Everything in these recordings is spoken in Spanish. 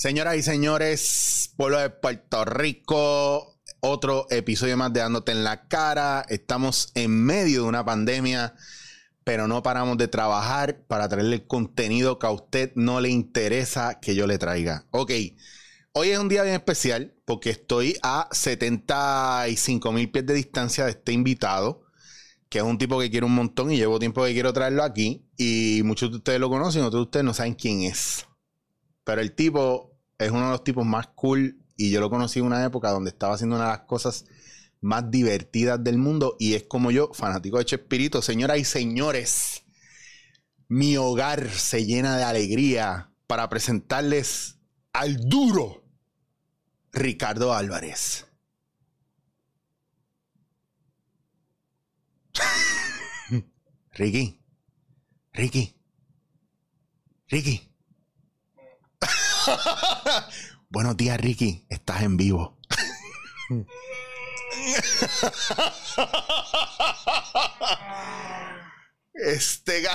Señoras y señores, pueblo de Puerto Rico, otro episodio más de Dándote en la cara. Estamos en medio de una pandemia, pero no paramos de trabajar para traerle el contenido que a usted no le interesa que yo le traiga. Ok, hoy es un día bien especial porque estoy a 75 mil pies de distancia de este invitado, que es un tipo que quiero un montón y llevo tiempo que quiero traerlo aquí. Y muchos de ustedes lo conocen, otros de ustedes no saben quién es. Pero el tipo es uno de los tipos más cool y yo lo conocí en una época donde estaba haciendo una de las cosas más divertidas del mundo y es como yo, fanático de Chespirito. Señoras y señores, mi hogar se llena de alegría para presentarles al duro Ricardo Álvarez. Ricky, Ricky, Ricky. Buenos días, Ricky. Estás en vivo. este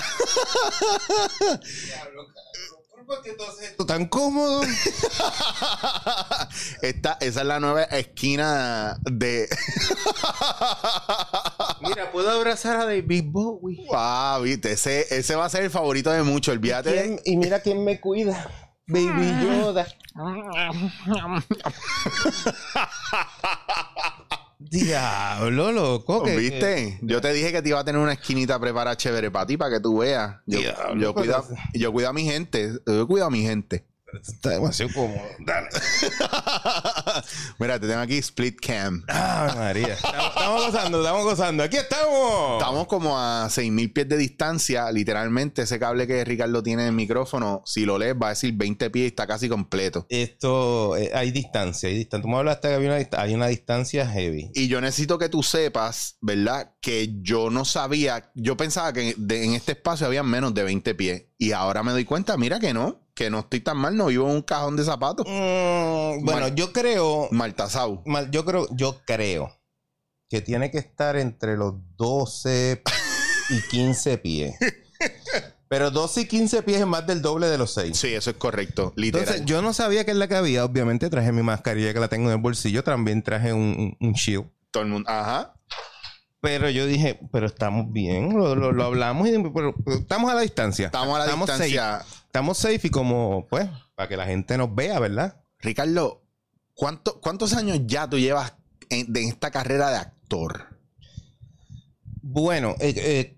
¿Por qué tú haces esto tan cómodo? Esta, esa es la nueva esquina de. Mira, puedo abrazar a David Bowie. Wow, viste, ese, ese va a ser el favorito de mucho. Olvídate. ¿Y, y mira quién me cuida. Baby Yoda. Diablo, loco. que- ¿Viste? Yo te dije que te iba a tener una esquinita preparada chévere para ti, para que tú veas. Yo, Diablo, yo, cuido, yo cuido a mi gente. Yo cuido a mi gente. Está demasiado cómodo. Dale. Mira, te tengo aquí Split Cam. Ah, María. Estamos, estamos gozando, estamos gozando. Aquí estamos. Estamos como a 6000 pies de distancia. Literalmente, ese cable que Ricardo tiene en el micrófono, si lo lees, va a decir 20 pies y está casi completo. Esto, eh, hay distancia, hay distancia. Tú me hablaste que había una, hay una distancia heavy. Y yo necesito que tú sepas, ¿verdad? Que yo no sabía, yo pensaba que de- en este espacio había menos de 20 pies. Y ahora me doy cuenta, mira que no, que no estoy tan mal, no vivo en un cajón de zapatos. Mm, bueno, Mal- yo creo, Maltasau. mal- yo creo, yo creo que tiene que estar entre los 12 y 15 pies. Pero 12 y 15 pies es más del doble de los 6. Sí, eso es correcto, literal. Entonces, yo no sabía que es la que había. Obviamente, traje mi mascarilla que la tengo en el bolsillo. También traje un, un- un shield. Todo el mundo, ajá. Pero yo dije, pero estamos bien. Lo, lo- lo hablamos y pero, pero estamos a la distancia. Estamos a la distancia. Safe. Estamos safe y como, pues, para que la gente nos vea, ¿verdad? Ricardo, ¿cuánto- ¿cuántos años ya tú llevas en, de esta carrera de actor? Bueno, eh, eh,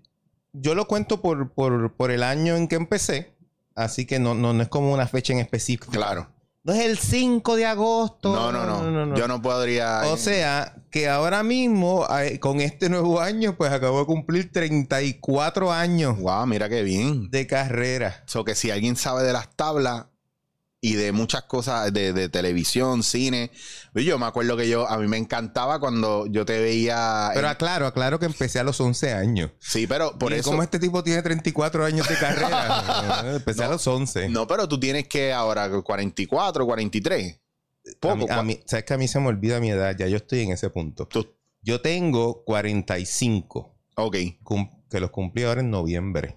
yo lo cuento por, por, por el año en que empecé. Así que no, no, no es como una fecha en específico. Claro. No es el 5 de agosto. No, no, no. Yo no podría. O sea, que ahora mismo, eh, con este nuevo año, pues acabo de cumplir 34 años Wow, mira qué bien. de carrera. So que si alguien sabe de las tablas y de muchas cosas de, de televisión, cine, yo me acuerdo que yo, a mí me encantaba cuando yo te veía. Pero en- aclaro, aclaro que empecé a los 11 años. sí, pero por Y eso. Como este tipo tiene 34 años de carrera, empecé a los 11. No, pero tú tienes que ahora 44, 43. Poco. a mí, a mí- ¿Sabes que a mí se me olvida mi edad? Ya yo estoy en ese punto. Tú- Yo tengo 45, ok. que los cumplí ahora en noviembre.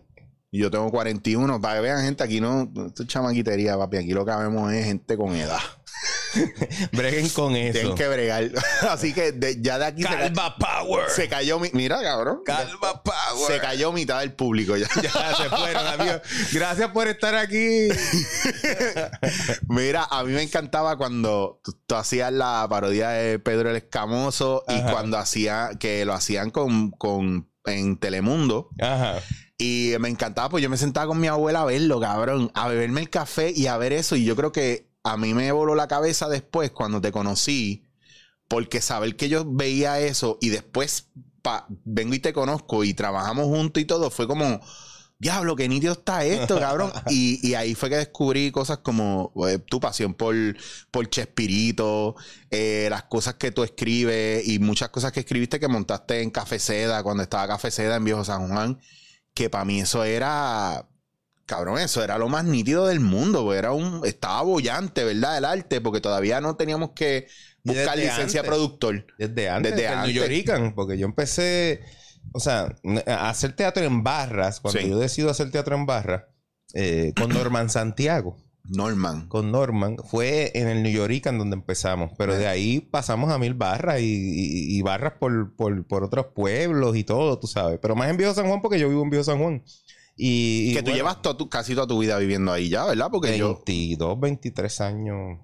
Y Yo tengo 41. Para que vean, gente, aquí no. Esto es chamaquitería, papi. Aquí lo que vemos es gente con edad. Breguen con eso. Tienen que bregar. Así que de- ya de aquí se, ca- Calva Power. se cayó mi. Mira, cabrón. Calva Power. Se cayó mitad del público ya. Ya se fueron, amigos. Gracias por estar aquí. Mira, a mí me encantaba cuando tú, tú hacías la parodia de Pedro el Escamoso y cuando hacía, que lo hacían con, con en Telemundo. Ajá. Y me encantaba, pues yo me sentaba con mi abuela a verlo, cabrón, a beberme el café y a ver eso. Y yo creo que a mí me voló la cabeza después cuando te conocí, porque saber que yo veía eso y después pa- vengo y te conozco y trabajamos juntos y todo, fue como, diablo, qué nítido está esto, cabrón. y, y ahí fue que descubrí cosas como eh, tu pasión por, por Chespirito, eh, las cosas que tú escribes y muchas cosas que escribiste que montaste en Café Seda, cuando estaba Café Seda en Viejo San Juan, que para mí eso era... Cabrón, eso era lo más nítido del mundo, porque era un, estaba bollante, ¿verdad? El arte, porque todavía no teníamos que buscar licencia antes. productor. Desde antes, Desde desde antes. New Yorican, porque yo empecé, o sea, n- hacer teatro en barras, cuando Sí. yo decido hacer teatro en barras, eh, con Norman Santiago, Norman. con Norman, fue en el New Yorican donde empezamos, pero de ahí pasamos a mil barras y, y- y barras por, por, por otros pueblos y todo, tú sabes, pero más en Viejo San Juan porque yo vivo en Viejo San Juan. Y, y que tú bueno, llevas tu- casi toda tu vida viviendo ahí ya, ¿verdad? Porque yo... 22, 23 años.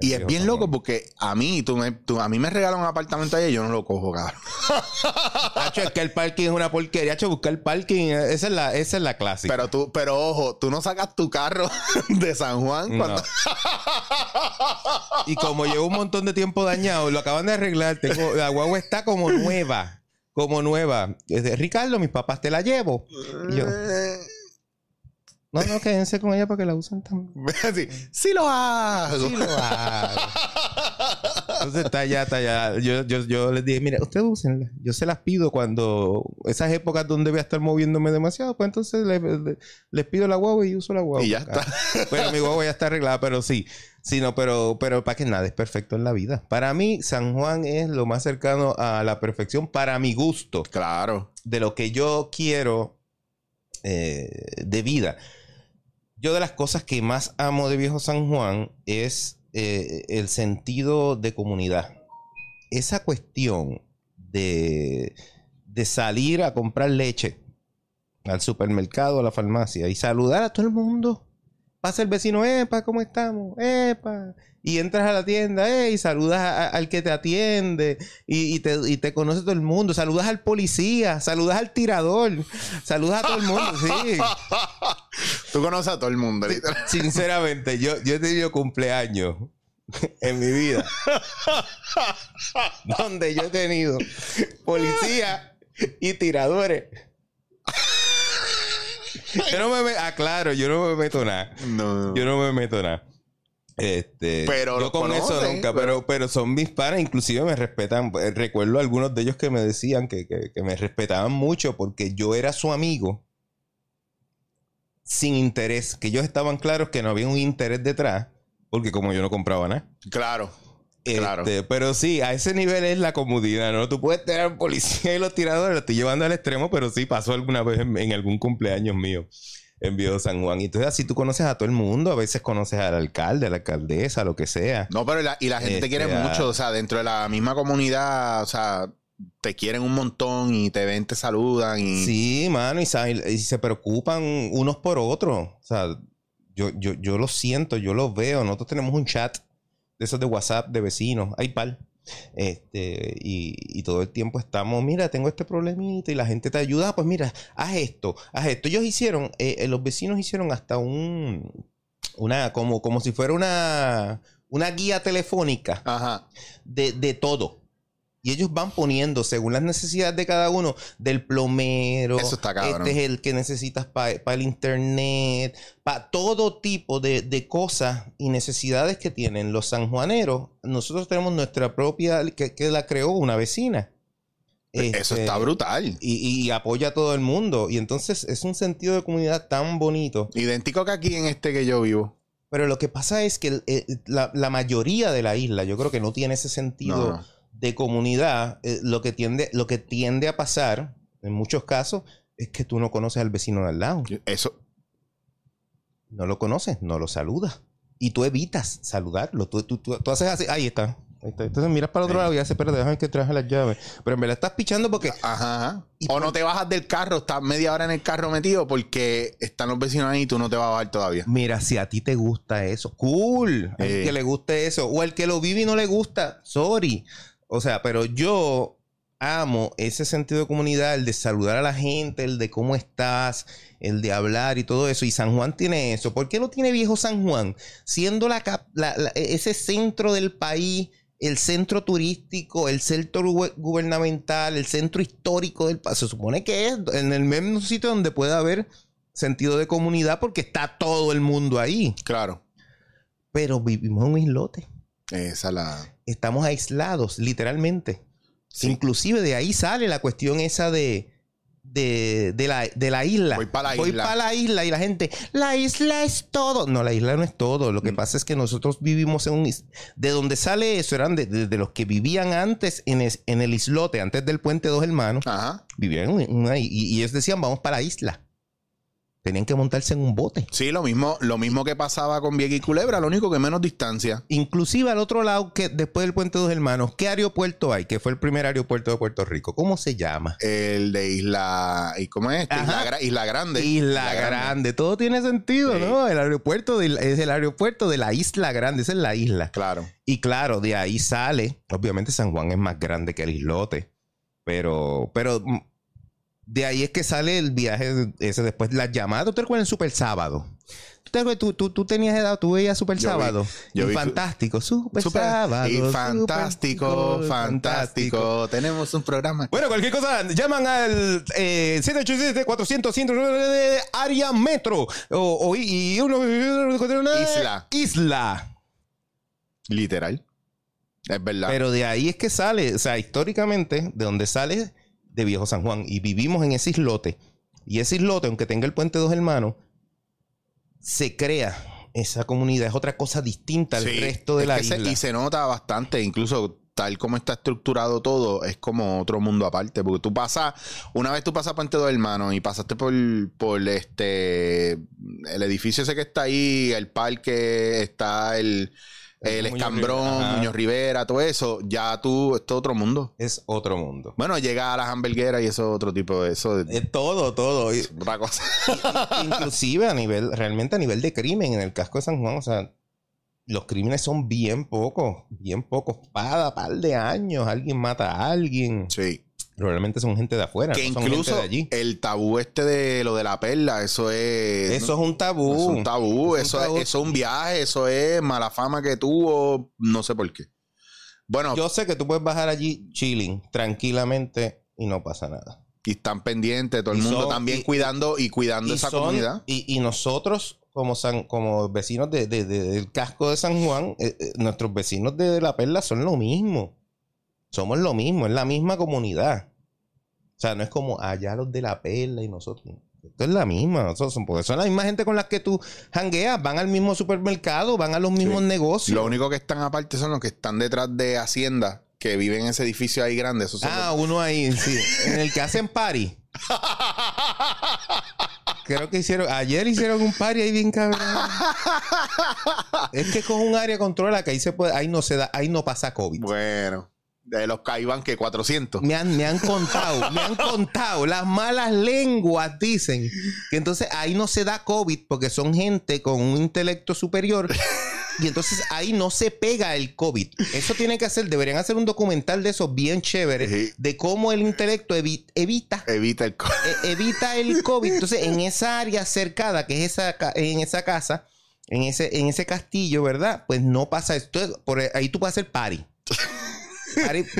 Y es bien loco porque a mí, tú me, tú- a mí me regalan un apartamento ahí y yo no lo cojo, cabrón. Hacho, es que el parking es una porquería. Hacho, buscar el parking, esa es la, esa es la clásica. Pero tú, pero ojo, tú no sacas tu carro de San Juan No. cuando... Y como llevo un montón de tiempo dañado, lo acaban de arreglar. Tengo, la guagua está como nueva. Como nueva. Es de, Ricardo, mis papás te la llevo. Y yo, no, no, quédense con ella para que la usen también. Así, sí lo hago. Sí, lo hago. Entonces está allá, está allá. Yo, yo, yo les dije, mira, ustedes úsenla. Yo se las pido cuando esas épocas donde voy a estar moviéndome demasiado, pues entonces le- le- les pido la guagua y uso la guagua. Y ya está. Bueno, mi guagua ya está arreglada, pero sí. Sí, no, pero, pero para que nada es perfecto en la vida. Para mí, San Juan es lo más cercano a la perfección para mi gusto, Claro. de lo que yo quiero eh, de vida. Yo de las cosas que más amo de Viejo San Juan es eh, el sentido de comunidad. Esa cuestión de, de salir a comprar leche al supermercado, a la farmacia y saludar a todo el mundo. Pasa el vecino, epa, ¿cómo estamos? Epa. Y entras a la tienda, eh, y saludas a- a- al que te atiende, y, y te, y te conoce todo el mundo. Saludas al policía, saludas al tirador, saludas a todo el mundo, sí. Tú conoces a todo el mundo, literal. Sinceramente, yo, yo he tenido cumpleaños en mi vida donde yo he tenido policía y tiradores. Yo no me meto, ah, claro, yo no me meto nada. No. Yo no me meto nada. Este, Pero yo con eso nunca, pero, pero son mis panas, inclusive me respetan. Eh, Recuerdo algunos de ellos que me decían que, que- que me respetaban mucho porque yo era su amigo sin interés, que ellos estaban claros que no había un interés detrás, porque como yo no compraba nada. Claro. Claro. Este, pero sí, a ese nivel es la comodidad, ¿no? Tú puedes tener policía y los tiradores, lo estoy llevando al extremo, pero sí pasó alguna vez en, en algún cumpleaños mío en Viejo San Juan. Y entonces así tú conoces a todo el mundo, a veces conoces al alcalde, a la alcaldesa, lo que sea. No, pero la- y la gente te Este, quiere ah. mucho, o sea, dentro de la misma comunidad, o sea, te quieren un montón y te ven, te saludan y... Sí, mano, y, y se preocupan unos por otros. O sea, yo, yo, yo lo siento, yo lo veo. Nosotros tenemos un chat de esos de WhatsApp de vecinos, hay par. Este, y, y todo el tiempo estamos, mira, tengo este problemita y la gente te ayuda, Ah, pues mira, haz esto, haz esto. Ellos hicieron, eh, eh, los vecinos hicieron hasta un, una, como, como si fuera una, una guía telefónica Ajá. de, de todo. Y ellos van poniendo, según las necesidades de cada uno, del plomero. Eso está cabrón. Este es el que necesitas para el internet, para todo tipo de, de cosas y necesidades que tienen los sanjuaneros. Nosotros tenemos nuestra propia, que, que la creó una vecina. Eso Este, está brutal. Y, y apoya a todo el mundo. Y entonces es un sentido de comunidad tan bonito. Idéntico que aquí en este que yo vivo. Pero lo que pasa es que el- la, la mayoría de la isla, yo creo que no tiene ese sentido No. De comunidad, eh, lo, que tiende, lo que tiende a pasar, en muchos casos, es que tú no conoces al vecino de al lado. Eso, No lo conoces, no lo saludas. Y tú evitas saludarlo. Tú, tú- tú- tú haces así, ahí está. Ahí está. Entonces miras para el otro Sí. lado y haces, pero déjame que traje las llaves. Pero en verdad estás pichando porque ajá. Y O por- no te bajas del carro, estás media hora en el carro metido porque están los vecinos ahí y tú no te vas a bajar todavía. Mira, si a ti te gusta eso, cool. Eh. que le guste eso. O el que lo vive y no le gusta, sorry. O sea, pero yo amo ese sentido de comunidad, el de saludar a la gente, el de cómo estás, el de hablar y todo eso. Y San Juan tiene eso. ¿Por qué lo tiene viejo San Juan? Siendo la, la- ese centro del país, el centro turístico, el centro gu- gubernamental, el centro histórico del país. Se supone que es en el mismo sitio donde puede haber sentido de comunidad porque está todo el mundo ahí. Claro. Pero vivimos en un islote. Esa es la. Estamos aislados, literalmente. Sí. Inclusive de ahí sale la cuestión esa de, de, de la, de la isla. Voy pa' la Voy isla. pa' la isla y la gente, la isla es todo. No, la isla no es todo. Lo que Mm. pasa es que nosotros vivimos en un... De donde sale eso eran de, de- de los que vivían antes en, es- en el islote, antes del puente Dos Hermanos. Ajá. Vivían en una... Y, y ellos decían, vamos para la isla. Tenían que montarse en un bote. Sí, lo mismo, lo mismo que pasaba con Vieques y Culebra, lo único que menos distancia. Inclusive al otro lado, que después del puente Dos Hermanos, ¿qué aeropuerto hay? Que fue el primer aeropuerto de Puerto Rico. ¿Cómo se llama? El de Isla. ¿Y cómo es? este? Isla, Gra- Isla Grande. Isla Grande. Todo tiene sentido, Sí. ¿no? El aeropuerto de, es el aeropuerto de la Isla Grande. Esa es la isla. Claro. Y claro, de ahí sale. Obviamente San Juan es más grande que el islote. Pero, pero de ahí es que sale el viaje ese después las llamadas. ¿Tú te recuerdas en Super Sábado? ¿Tú, tú, tú, tú tenías edad, tú veías Super Yo vi- Sábado. yo Y vi- fantástico, Super, Súper- Sábado. y súper fantástico, fantástico. Tenemos un programa. Bueno, cualquier cosa, llaman al eh, 787-400 de área metro. O, o- y y uno. Isla. Isla. Literal. Es verdad. Pero de ahí es que sale, o sea, históricamente, de donde sale de Viejo San Juan. Y vivimos en ese islote. Y ese islote, aunque tenga el puente Dos Hermanos, se crea esa comunidad. Es otra cosa distinta al Sí, resto de la se- isla. y se nota bastante, incluso tal como está estructurado todo, es como otro mundo aparte. Porque tú pasas, una vez tú pasas Puente Dos Hermanos y pasaste por, por este el edificio ese que está ahí, el parque, está el, el Muñoz escambrón, Rivera. Muñoz Rivera, todo eso, ya tú, esto es otro mundo. Es otro mundo. Bueno, llega a las hamburgueras y eso es otro tipo de eso. de- Es todo, todo. Y- otra cosa. Inclusive a nivel, realmente a nivel de crimen en el casco de San Juan, o sea, los crímenes son bien pocos, bien pocos. Cada par de años alguien mata a alguien. sí. Probablemente son gente de afuera, Que no son incluso gente de allí. el tabú este de lo de la perla, eso es. Eso es un tabú. Es un tabú, Es un eso, tabú. Es, eso es un viaje, eso es mala fama que tuvo, no sé por qué. Bueno, Yo sé que tú puedes bajar allí chilling tranquilamente y no pasa nada. y están pendientes, todo el Y mundo son- también y- cuidando y cuidando Y, esa son- comunidad. y, y nosotros, como, San- como vecinos de- de- de- del casco de San Juan, eh, eh, nuestros vecinos de La Perla son lo mismo. Somos lo mismo, es la misma comunidad. O sea, no es como allá los de La Perla y nosotros. Esto es la misma. Nosotros son, porque son la misma gente con las que tú jangueas. Van al mismo supermercado, van a los mismos Sí. negocios. Lo único que están aparte son los que están detrás de Hacienda, que viven en ese edificio ahí grande. Esos son Ah, uno ahí, sí. En el que hacen party. Creo que hicieron, ayer hicieron un party ahí bien cabrón. es que con un área controla que ahí se puede, ahí no se da, ahí no pasa COVID. bueno, de los Caibán que 400. Me han, me han contado, me han contado, las malas lenguas dicen que entonces ahí no se da COVID porque son gente con un intelecto superior y entonces ahí no se pega el COVID. Eso tiene que hacer, deberían hacer un documental de esos bien chévere Sí. de cómo el intelecto evi- evita Evita el co- e- evita el COVID. Entonces, en esa área cercada, que es esa, en esa casa, en ese, en ese castillo, ¿verdad? Pues no pasa esto. Por ahí tú puedes hacer party.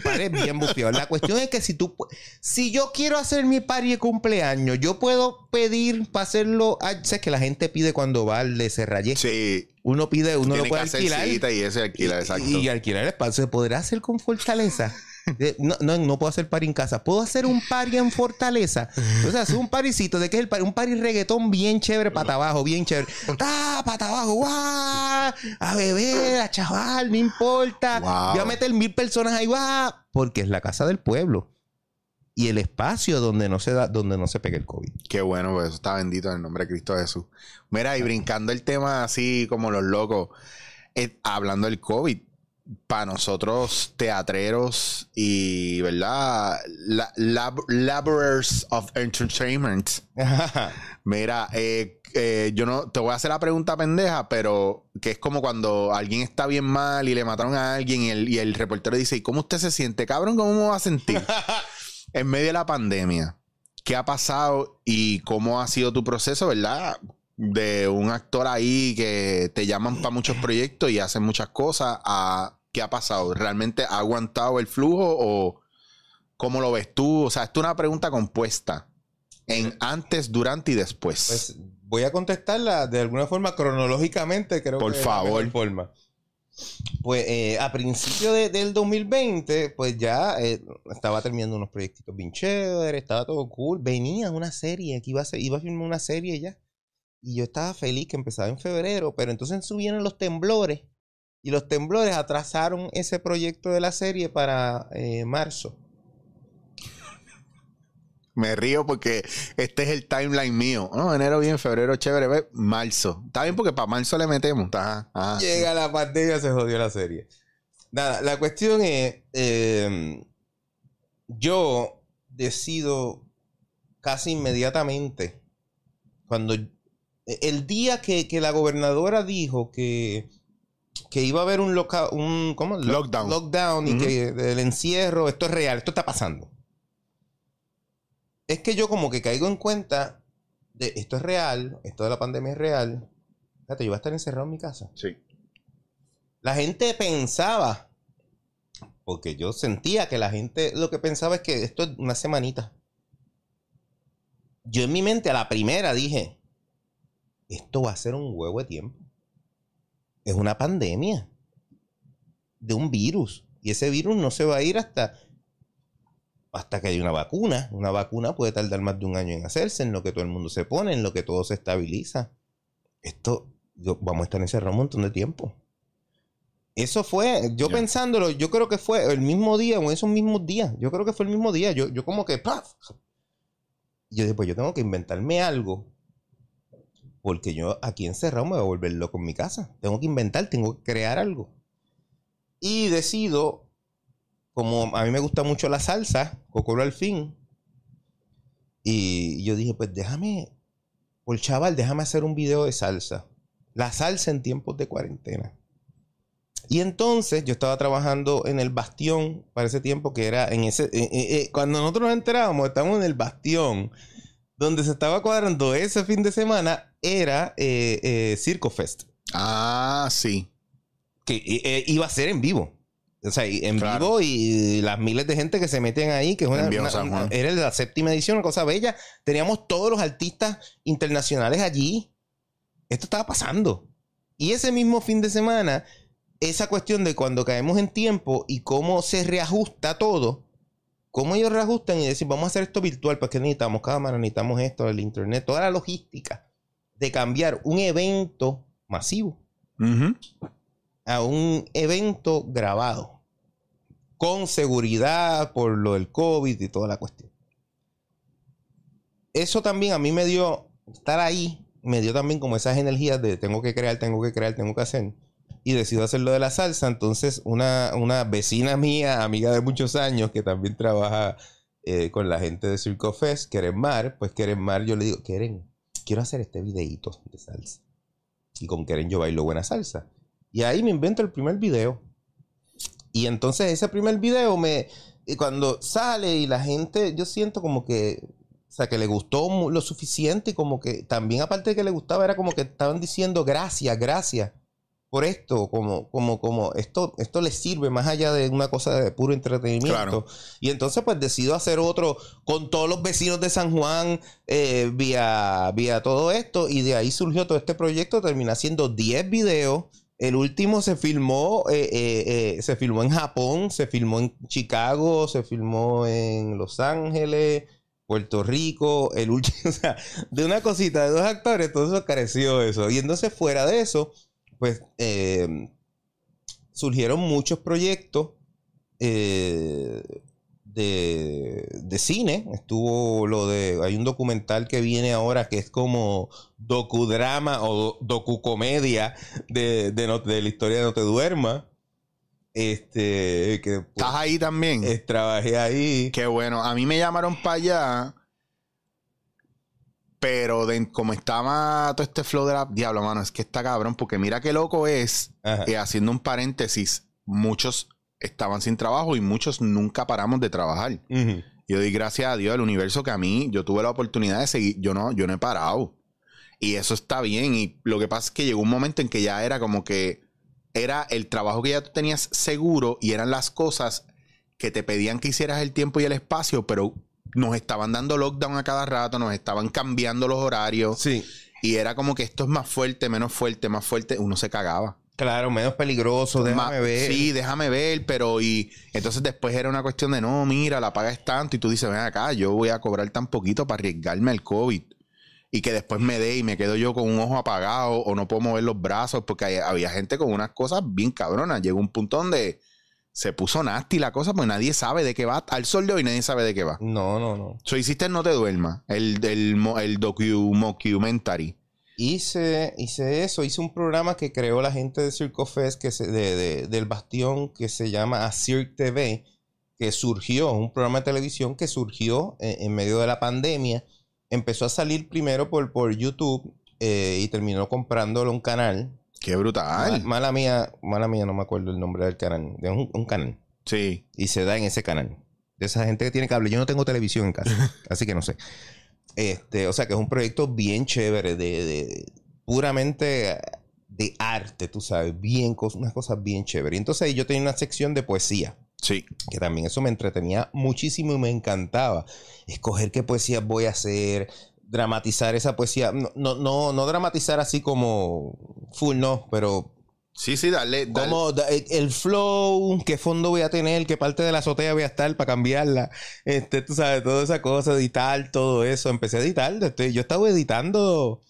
Party bien bufiado. La cuestión es que si tú, si yo quiero hacer mi party de cumpleaños, yo puedo pedir para hacerlo. ah, Sabes que la gente pide cuando va al de Serrayé. Sí, Uno pide, uno lo puede hacer alquilar. cita y ese alquila, exacto. Y, y alquilar el espacio. ¿Se podrá hacer con Fortaleza? No, no, no puedo hacer party en casa. Puedo hacer un party en Fortaleza. O sea, hacer un paricito. ¿De qué es el party? Un party reggaetón bien chévere, pata abajo, bien chévere. ¡Ah, pata abajo! ¡Guau! A beber, a chaval, no importa. Wow. Voy a meter mil personas ahí, ¡guau! Porque es la casa del pueblo. Y el espacio donde no se da, donde no se pega el COVID. Qué bueno, pues eso está bendito en el nombre de Cristo Jesús. Mira, y brincando el tema así como los locos, eh, hablando del COVID, para nosotros teatreros y, ¿verdad? La, lab- laborers of entertainment. Mira, eh, eh, yo no te voy a hacer la pregunta pendeja, pero que es como cuando alguien está bien mal y le mataron a alguien y el, y el reportero dice, ¿y cómo usted se siente? Cabrón, ¿cómo me va a sentir? en medio de la pandemia, ¿qué ha pasado y cómo ha sido tu proceso, verdad? De un actor ahí que te llaman para muchos proyectos y hacen muchas cosas, a ¿qué ha pasado? ¿Realmente ha aguantado el flujo o cómo lo ves tú? O sea, esto es una pregunta compuesta en antes, durante y después. Pues voy a contestarla de alguna forma cronológicamente, creo Por que favor. mejor forma. Pues eh, a principio de- del 2020, pues ya eh, estaba terminando unos proyectitos bien chéveres, estaba todo cool. Venía una serie, que iba a, ser- iba a filmar una serie ya. Y yo estaba feliz que empezaba en febrero, pero entonces subieron los temblores. Y los temblores atrasaron ese proyecto de la serie para eh, marzo. Me río porque este es el timeline mío. No, enero bien, febrero chévere, ve, marzo. Está bien porque para marzo le metemos. Ajá, ajá. Llega la pandemia, se jodió la serie. Nada, la cuestión es, eh, yo decido casi inmediatamente, cuando el día que, que la gobernadora dijo que, que iba a haber un, loca, un Lockdown. lockdown y que el encierro, esto es real, esto está pasando. Es que yo como que caigo en cuenta de esto es real, esto de la pandemia es real. Fíjate, yo voy a estar encerrado en mi casa. Sí. La gente pensaba, porque yo sentía que la gente lo que pensaba es que esto es una semanita. Yo en mi mente a la primera dije, esto va a ser un huevo de tiempo. Es una pandemia de un virus. Y ese virus no se va a ir hasta, hasta que haya una vacuna. Una vacuna puede tardar más de un año en hacerse, en lo que todo el mundo se pone, en lo que todo se estabiliza. Esto, yo- vamos a estar encerrados un montón de tiempo. Eso fue, yo pensándolo, yo creo que fue el mismo día o esos mismos días. Yo creo que fue el mismo día. Yo, yo como que, ¡paf! Y yo dije, pues yo tengo que inventarme algo. Porque yo aquí encerrado me voy a volver loco en mi casa. Tengo que inventar, tengo que crear algo. Y decido, como a mí me gusta mucho la salsa, Cocoro al fin. Y yo dije, pues déjame, por chaval, déjame hacer un video de salsa. La salsa en tiempos de cuarentena. Y entonces yo estaba trabajando en el Bastión para ese tiempo que era en ese... eh, eh, eh, cuando nosotros nos enterábamos, estábamos en el Bastión, donde se estaba cuadrando ese fin de semana, era eh, eh, Circo Fest, Ah, sí. que eh, iba a ser en vivo. O sea, en Claro. vivo y las miles de gente que se meten ahí, que es una, En Viejo una- una- era la séptima edición, una cosa bella. Teníamos todos los artistas internacionales allí. Esto estaba pasando. Y ese mismo fin de semana, esa cuestión de cuando caemos en tiempo y cómo se reajusta todo, cómo ellos reajustan y decir, vamos a hacer esto virtual, pues que necesitamos cámara, necesitamos esto, el internet, toda la logística de cambiar un evento masivo a un evento grabado con seguridad por lo del COVID y toda la cuestión. Eso también a mí me dio, estar ahí, me dio también como esas energías de tengo que crear, tengo que crear, tengo que hacer. Y decido hacer lo de la salsa. Entonces, una, una vecina mía, amiga de muchos años, que también trabaja eh, con la gente de Circo Fest, Keren Mar, pues Keren Mar, yo le digo, Keren, quiero hacer este videíto de salsa. Y con Keren yo bailo buena salsa. Y ahí me invento el primer video. Y entonces ese primer video me... y cuando sale y la gente, yo siento como que... O sea, que le gustó lo suficiente y como que también aparte de que le gustaba era como que estaban diciendo gracias, gracias por esto, como, como, como esto, esto les sirve más allá de una cosa de puro entretenimiento. Claro. Y entonces pues decido hacer otro con todos los vecinos de San Juan eh, vía, vía todo esto y de ahí surgió todo este proyecto, terminé haciendo 10 videos. El último se filmó, eh, eh, eh, se filmó en Japón, se filmó en Chicago, se filmó en Los Ángeles, Puerto Rico, el último, o sea, de una cosita de dos actores, todo eso careció eso. Y entonces fuera de eso, pues eh, surgieron muchos proyectos eh, de, de cine. Estuvo lo de. Hay un documental que viene ahora que es como docudrama o docucomedia de, de, no- de la historia de No Te Duermas. Este. Que pues, ¿Estás ahí también? eh, trabajé ahí. Qué bueno. A mí me llamaron para allá. Pero de- como estaba todo este flow de la... Diablo, mano, es que está cabrón. Porque mira qué loco es, Ajá. eh, haciendo un paréntesis, muchos estaban sin trabajo y muchos nunca paramos de trabajar. Yo doy gracias a Dios al universo que a mí yo tuve la oportunidad de seguir. Yo no, yo no he parado. Y eso está bien. Y lo que pasa es que llegó un momento en que ya era como que era el trabajo que ya tú tenías seguro y eran las cosas que te pedían que hicieras el tiempo y el espacio, pero nos estaban dando lockdown a cada rato, nos estaban cambiando los horarios Sí. y era como que esto es más fuerte, menos fuerte, más fuerte. Uno se cagaba. Claro, menos peligroso, déjame Ma- ver. Sí, déjame ver, pero y entonces después era una cuestión de no, mira, la paga es tanto y tú dices, ven acá, yo voy a cobrar tan poquito para arriesgarme al COVID y que después me dé y me quedo yo con un ojo apagado o no puedo mover los brazos porque hay- había gente con unas cosas bien cabronas. Llegó un punto donde se puso nasty la cosa porque nadie sabe de qué va. Al sol de hoy nadie sabe de qué va. No, no, no. So hiciste No Te Duermas, el, el, el docu, mockumentary. Hice, hice eso, hice un programa que creó la gente de Circo Fest, que se, de, de- del Bastión, que se llama A Cirque TV, que surgió, un programa de televisión que surgió en, en medio de la pandemia. Empezó a salir primero por, por YouTube eh, y terminó comprándolo un canal. Qué brutal. mala mía, mala mía, no me acuerdo el nombre del canal. Un, un canal. Sí. Y se da en ese canal. De esa gente que tiene cable. Yo no tengo televisión en casa, así que no sé. Este, o sea que es un proyecto bien chévere, de, de- puramente de arte, tú sabes, bien, cos- unas cosas bien chéveres. Y entonces ahí yo tenía una sección de poesía, Sí. que también eso me entretenía muchísimo y me encantaba. Escoger qué poesía voy a hacer, dramatizar esa poesía. No, no, no, no dramatizar así como full, no, pero Sí, sí, dale. dale. como da- el- flow, qué fondo voy a tener, qué parte de la azotea voy a estar para cambiarla. Este, tú sabes, toda esa cosa, editar, todo eso. Empecé a editar. este, yo estaba editando.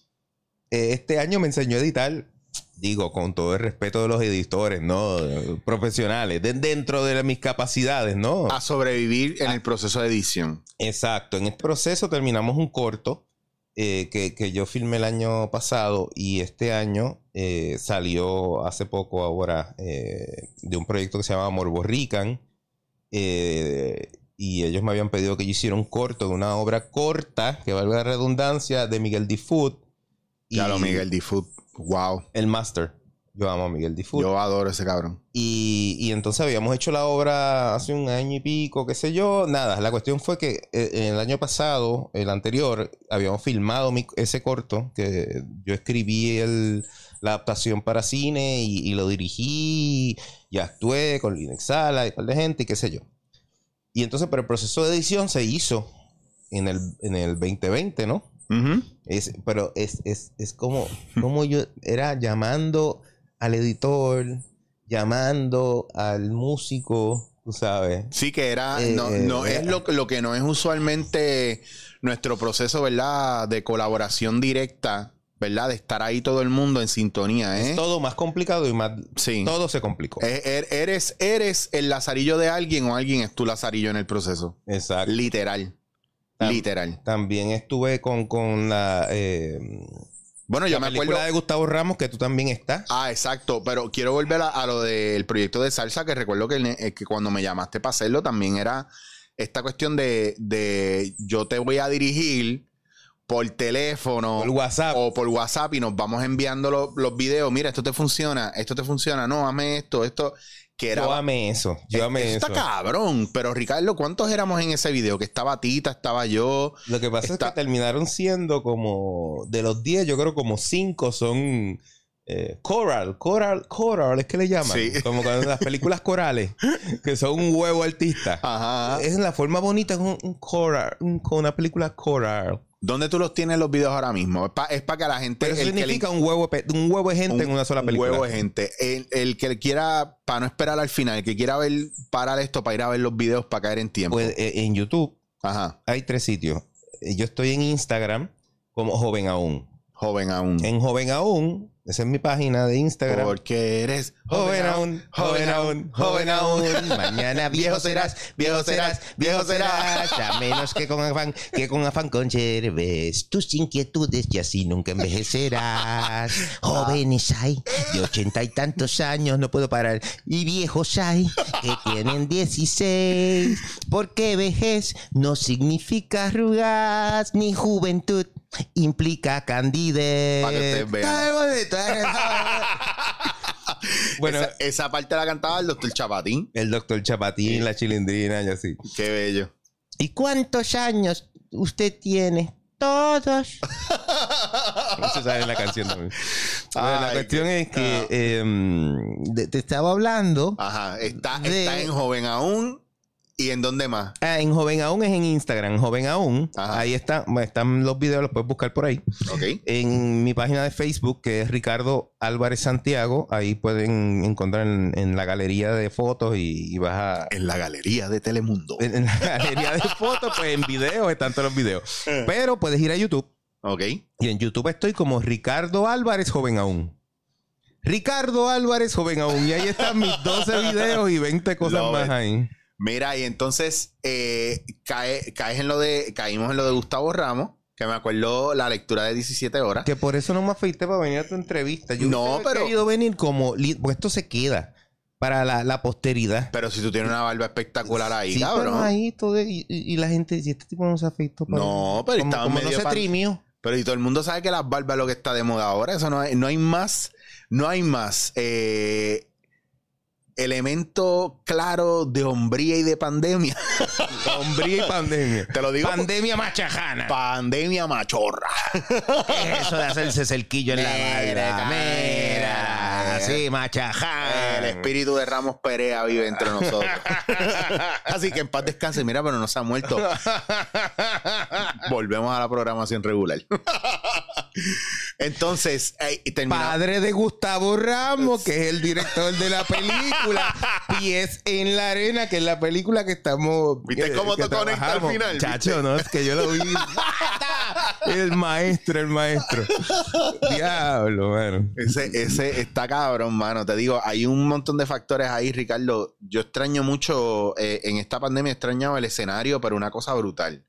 eh, este año me enseñó a editar. Digo, con todo el respeto de los editores, ¿no? Profesionales, de- dentro de mis capacidades, ¿no? A sobrevivir en el proceso de edición. Exacto. En este proceso terminamos un corto eh, que, que yo filmé el año pasado y este año eh, salió hace poco ahora eh, de un proyecto que se llama Morborrican. eh, y ellos me habían pedido que yo hiciera un corto de una obra corta, que valga la redundancia, de Miguel. Ya lo Miguel Difoot. Wow. El Master. Yo amo a Miguel Difoot. Yo adoro ese cabrón. Y, y entonces habíamos hecho la obra hace un año y pico, qué sé yo. Nada, la cuestión fue que eh, en el año pasado, el anterior, habíamos filmado mi- ese corto, que yo escribí el- la adaptación para cine y, y lo dirigí y actué con Linux Sala y par de gente y qué sé yo. Y entonces, pero el proceso de edición se hizo en el, en el 2020, ¿no? Es, pero es, es, es como, como yo era llamando al editor, llamando al músico, tú sabes. Sí, que era. Eh, no, no eh, es lo, que- lo que no es usualmente nuestro proceso, ¿verdad? De colaboración directa, ¿verdad? De estar ahí todo el mundo en sintonía, ¿eh? Es todo más complicado y más... Sí. Todo se complicó. Er- Eres, eres el lazarillo de alguien o alguien es tu lazarillo en el proceso. Exacto. Literal. Tam- Literal. También estuve con, con la, eh, Bueno, yo la me película acuerdo. de Gustavo Ramos, que tú también estás. Ah, exacto. Pero quiero volver a, a lo del proyecto de salsa, que recuerdo que, eh, que cuando me llamaste para hacerlo también era esta cuestión de, de yo te voy a dirigir por teléfono Por WhatsApp. o por WhatsApp y nos vamos enviando lo- los videos. Mira, esto te funciona, esto te funciona, no, hazme esto, esto. Que era. yo amé eso. Yo amé eso eso. está cabrón. Pero Ricardo, ¿cuántos éramos en ese video? Que estaba Tita, estaba yo. Lo que pasa Está- es que terminaron siendo como... De los 10, yo creo como 5 son... eh, coral, coral, coral, es que le llaman. Sí. Como cuando las películas corales, que son un huevo artista. Ajá. Es la forma bonita, es un, un coral, un- una película coral. ¿Dónde tú los tienes los videos ahora mismo? Es para que la gente. Pero eso el que le- significa un huevo, un huevo de gente un- en una sola un película. huevo de gente. El, el que quiera, para no esperar al final, el que quiera ver, parar esto para ir a ver los videos para caer en tiempo. Pues eh, en YouTube Ajá. hay tres sitios. Eh, Yo estoy en Instagram como Joven Aún. Joven aún. En Joven Aún, esa es mi página de Instagram. Porque eres Joven aún, joven aún, joven aún. Mañana viejo serás, viejo serás, viejo serás. A menos que con afán, que con afán conserves tus inquietudes y así nunca envejecerás. Jóvenes hay de ochenta y tantos años, no puedo parar. Y viejos hay que tienen dieciséis. Porque vejez no significa arrugas, ni juventud implica candidez. Para que ustedes vean. Eh. Bueno, esa, esa parte la cantaba el doctor Chapatín. el doctor Chapatín, la chilindrina y así. Qué bello. ¿Y cuántos años usted tiene? Todos. Eso sale en la canción también. Bueno, la cuestión qué- es que ah. em, te estaba hablando. Ajá. Está, De- está en joven aún ¿Y en dónde más? Ah, en Joven Aún es en Instagram. Joven Aún. Ajá. Ahí está, están los videos, los puedes buscar por ahí. Ok. En mi página de Facebook, que es Ricardo Álvarez Santiago, ahí pueden encontrar en, en la galería de fotos y, y vas a. En la galería de Telemundo. En, en la galería de fotos, pues en videos están todos los videos. Pero puedes ir a YouTube. Ok. Y en YouTube estoy como Ricardo Álvarez Joven Aún. Ricardo Álvarez Joven Aún. Y ahí están mis 12 videos y 20 cosas Love más it. ahí. Mira, y entonces eh, cae, caes en lo de, caímos en lo de Gustavo Ramos, que me acuerdo la lectura de 17 horas. Que por eso no me afeité para venir a tu entrevista. Yo No, pero- querido venir como... Porque esto se queda para la, la posteridad. Pero si tú tienes una barba espectacular ahí, Sí, cabrón. pero ahí todo... Y, y- y la gente dice, este tipo no se afeitó. para- No, pero como, estaba como medio no se pan- trimió. Pero y todo el mundo sabe que las barbas es lo que está de moda ahora. Eso no hay, no hay más, no hay más eh, elemento claro de hombría y de pandemia. Hombría y pandemia. Te lo digo. Pandemia machajana. pandemia machorra. ¿Qué es eso de hacerse cerquillo en la Mira, mira. Mira, así, machajana. El espíritu de Ramos Perea vive entre nosotros. Así que en paz descanse. Mira, pero no se ha muerto. Volvemos a la programación regular. Entonces, eh. Padre de Gustavo Ramos, que es el director de la película Pies en la Arena, que es la película que estamos. ¿Viste que- cómo que te conecta al final? Chacho, no, es que yo lo vi. el maestro, el maestro. Diablo, mano. Ese, ese está cabrón, mano. Te digo, hay un montón de factores ahí, Ricardo. Yo extraño mucho, eh, en esta pandemia he extrañado el escenario, pero una cosa brutal.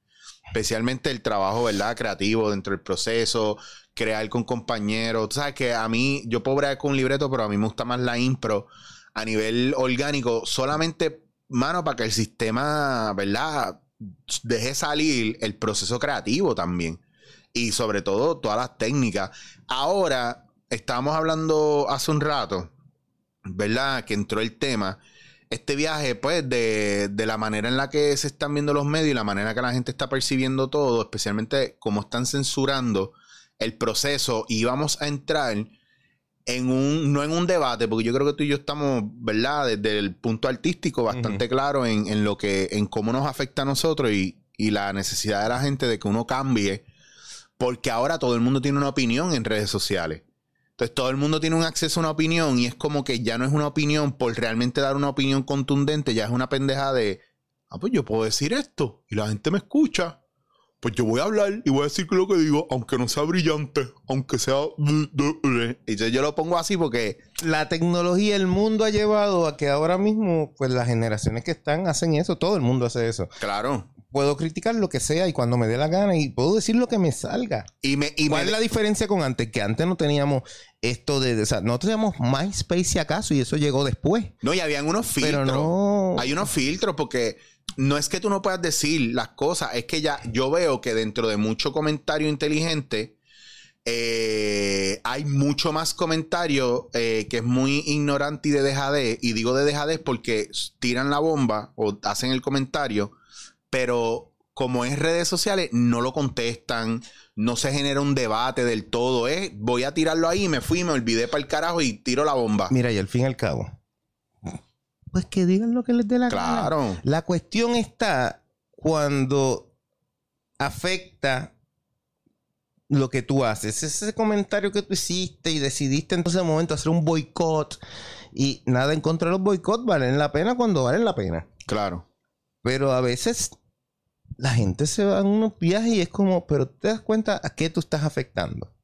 Especialmente el trabajo, ¿verdad? Creativo dentro del proceso, crear con compañeros. Tú sabes que a mí, yo puedo con un libreto, pero a mí me gusta más la impro a nivel orgánico, solamente, mano, para que el sistema, ¿verdad? Deje salir el proceso creativo también. Y sobre todo, todas las técnicas. Ahora, estábamos hablando hace un rato, ¿verdad? Que entró el tema. Este viaje, pues, de, de la manera en la que se están viendo los medios y la manera que la gente está percibiendo todo, especialmente cómo están censurando el proceso, y vamos a entrar en un, no en un debate, porque yo creo que tú y yo estamos, ¿verdad? Desde el punto artístico, bastante claro en, en lo que, en cómo nos afecta a nosotros y, y la necesidad de la gente de que uno cambie, porque ahora todo el mundo tiene una opinión en redes sociales. Entonces todo el mundo tiene un acceso a una opinión y es como que ya no es una opinión por realmente dar una opinión contundente, ya es una pendeja de, ah, pues yo puedo decir esto y la gente me escucha. Pues yo voy a hablar y voy a decir lo que digo, aunque no sea brillante, aunque sea... Y entonces yo lo pongo así porque... La tecnología, el mundo ha llevado a que ahora mismo, pues las generaciones que están hacen eso. Todo el mundo hace eso. Claro. Puedo criticar lo que sea y cuando me dé la gana y puedo decir lo que me salga. Y me... Y ¿Cuál me es la diferencia con antes? Que antes no teníamos esto de... O sea, no teníamos MySpace si acaso y eso llegó después. no, y habían unos filtros. Pero no... Hay unos filtros porque no es que tú no puedas decir las cosas, es que ya yo veo que dentro de mucho comentario inteligente eh, hay mucho más comentario eh, que es muy ignorante y de dejadez. Y digo de dejadez porque tiran la bomba o hacen el comentario, pero como es redes sociales, no lo contestan, no se genera un debate del todo. Voy a tirarlo ahí, me fui, me olvidé para el carajo y tiro la bomba. Mira, y al fin y al cabo. Pues que digan lo que les dé la gana. Claro. La cuestión está cuando afecta lo que tú haces. Ese comentario que tú hiciste y decidiste en ese momento hacer un boicot y nada en contra de los boicots valen la pena cuando valen la pena. Claro. Pero a veces la gente se va en unos viajes y es como, pero te das cuenta a qué tú estás afectando.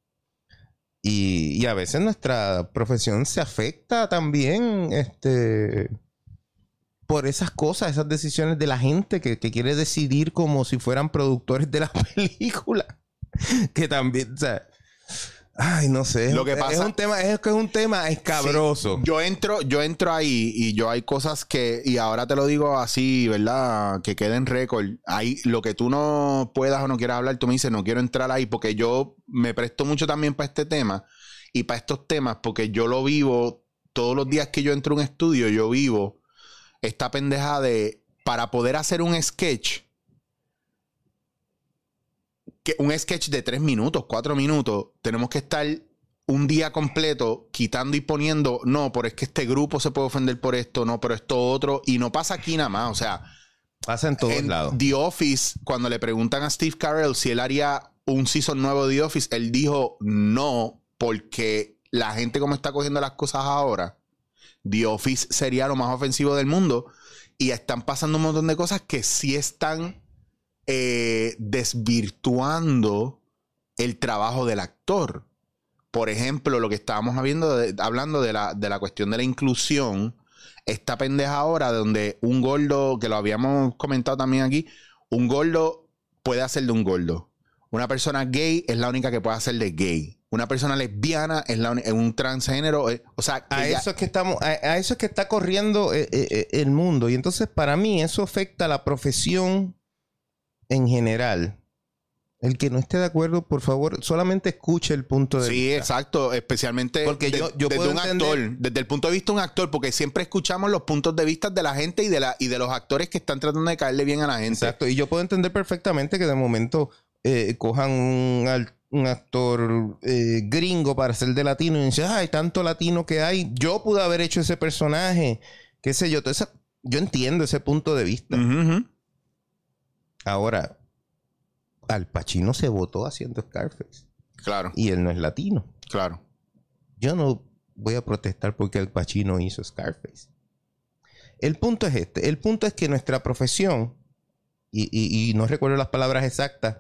Y, y a veces nuestra profesión se afecta también este, por esas cosas, esas decisiones de la gente que, que quiere decidir como si fueran productores de la película. que también, o sea, ay, no sé. Lo que es pasa- un tema, es que es un tema escabroso. Sí, yo entro, yo entro ahí y yo hay cosas que, y ahora te lo digo así, ¿verdad? Que quede en récord. Hay lo que tú no puedas o no quieras hablar, tú me dices, no quiero entrar ahí, porque yo me presto mucho también para este tema y para estos temas, porque yo lo vivo todos los días que yo entro a un estudio, yo vivo esta pendeja de para poder hacer un sketch. Que un sketch de tres minutos, cuatro minutos, tenemos que estar un día completo quitando y poniendo, no, pero es que este grupo se puede ofender por esto, no, pero esto otro, y no pasa aquí nada más, o sea, Pasa en todos en lados. The Office, cuando le preguntan a Steve Carell si él haría un season nuevo de The Office, él dijo no, porque la gente como está cogiendo las cosas ahora, The Office sería lo más ofensivo del mundo y están pasando un montón de cosas que sí están eh, desvirtuando el trabajo del actor. Por ejemplo, lo que estábamos hablando de, hablando de la, de la cuestión de la inclusión, esta pendeja ahora donde un gordo, que lo habíamos comentado también aquí, un gordo puede hacer de un gordo. Una persona gay es la única que puede hacer de gay. Una persona lesbiana es la es un transgénero. eh, o sea, A ella- eso es que estamos, a, a eso es que está corriendo eh, eh, el mundo. Y entonces, para mí, eso afecta a la profesión en general. El que no esté de acuerdo, por favor, solamente escuche el punto de Sí, vista. exacto. Especialmente Porque de- yo- yo desde puedo un entender- actor, desde el punto de vista de un actor, porque siempre escuchamos los puntos de vista de la gente y de, la, y de los actores que están tratando de caerle bien a la gente. Exacto. Y yo puedo entender perfectamente que de momento eh, cojan un, un actor eh, gringo para ser de latino y dicen, ay, tanto latino que hay. Yo pude haber hecho ese personaje. Qué sé yo. Esa- yo entiendo ese punto de vista. Ahora, Al Pacino se votó haciendo Scarface. Claro, Y él no es latino. claro. Yo no voy a protestar porque Al Pacino hizo Scarface. El punto es este. El punto es que nuestra profesión, y, y- y no recuerdo las palabras exactas,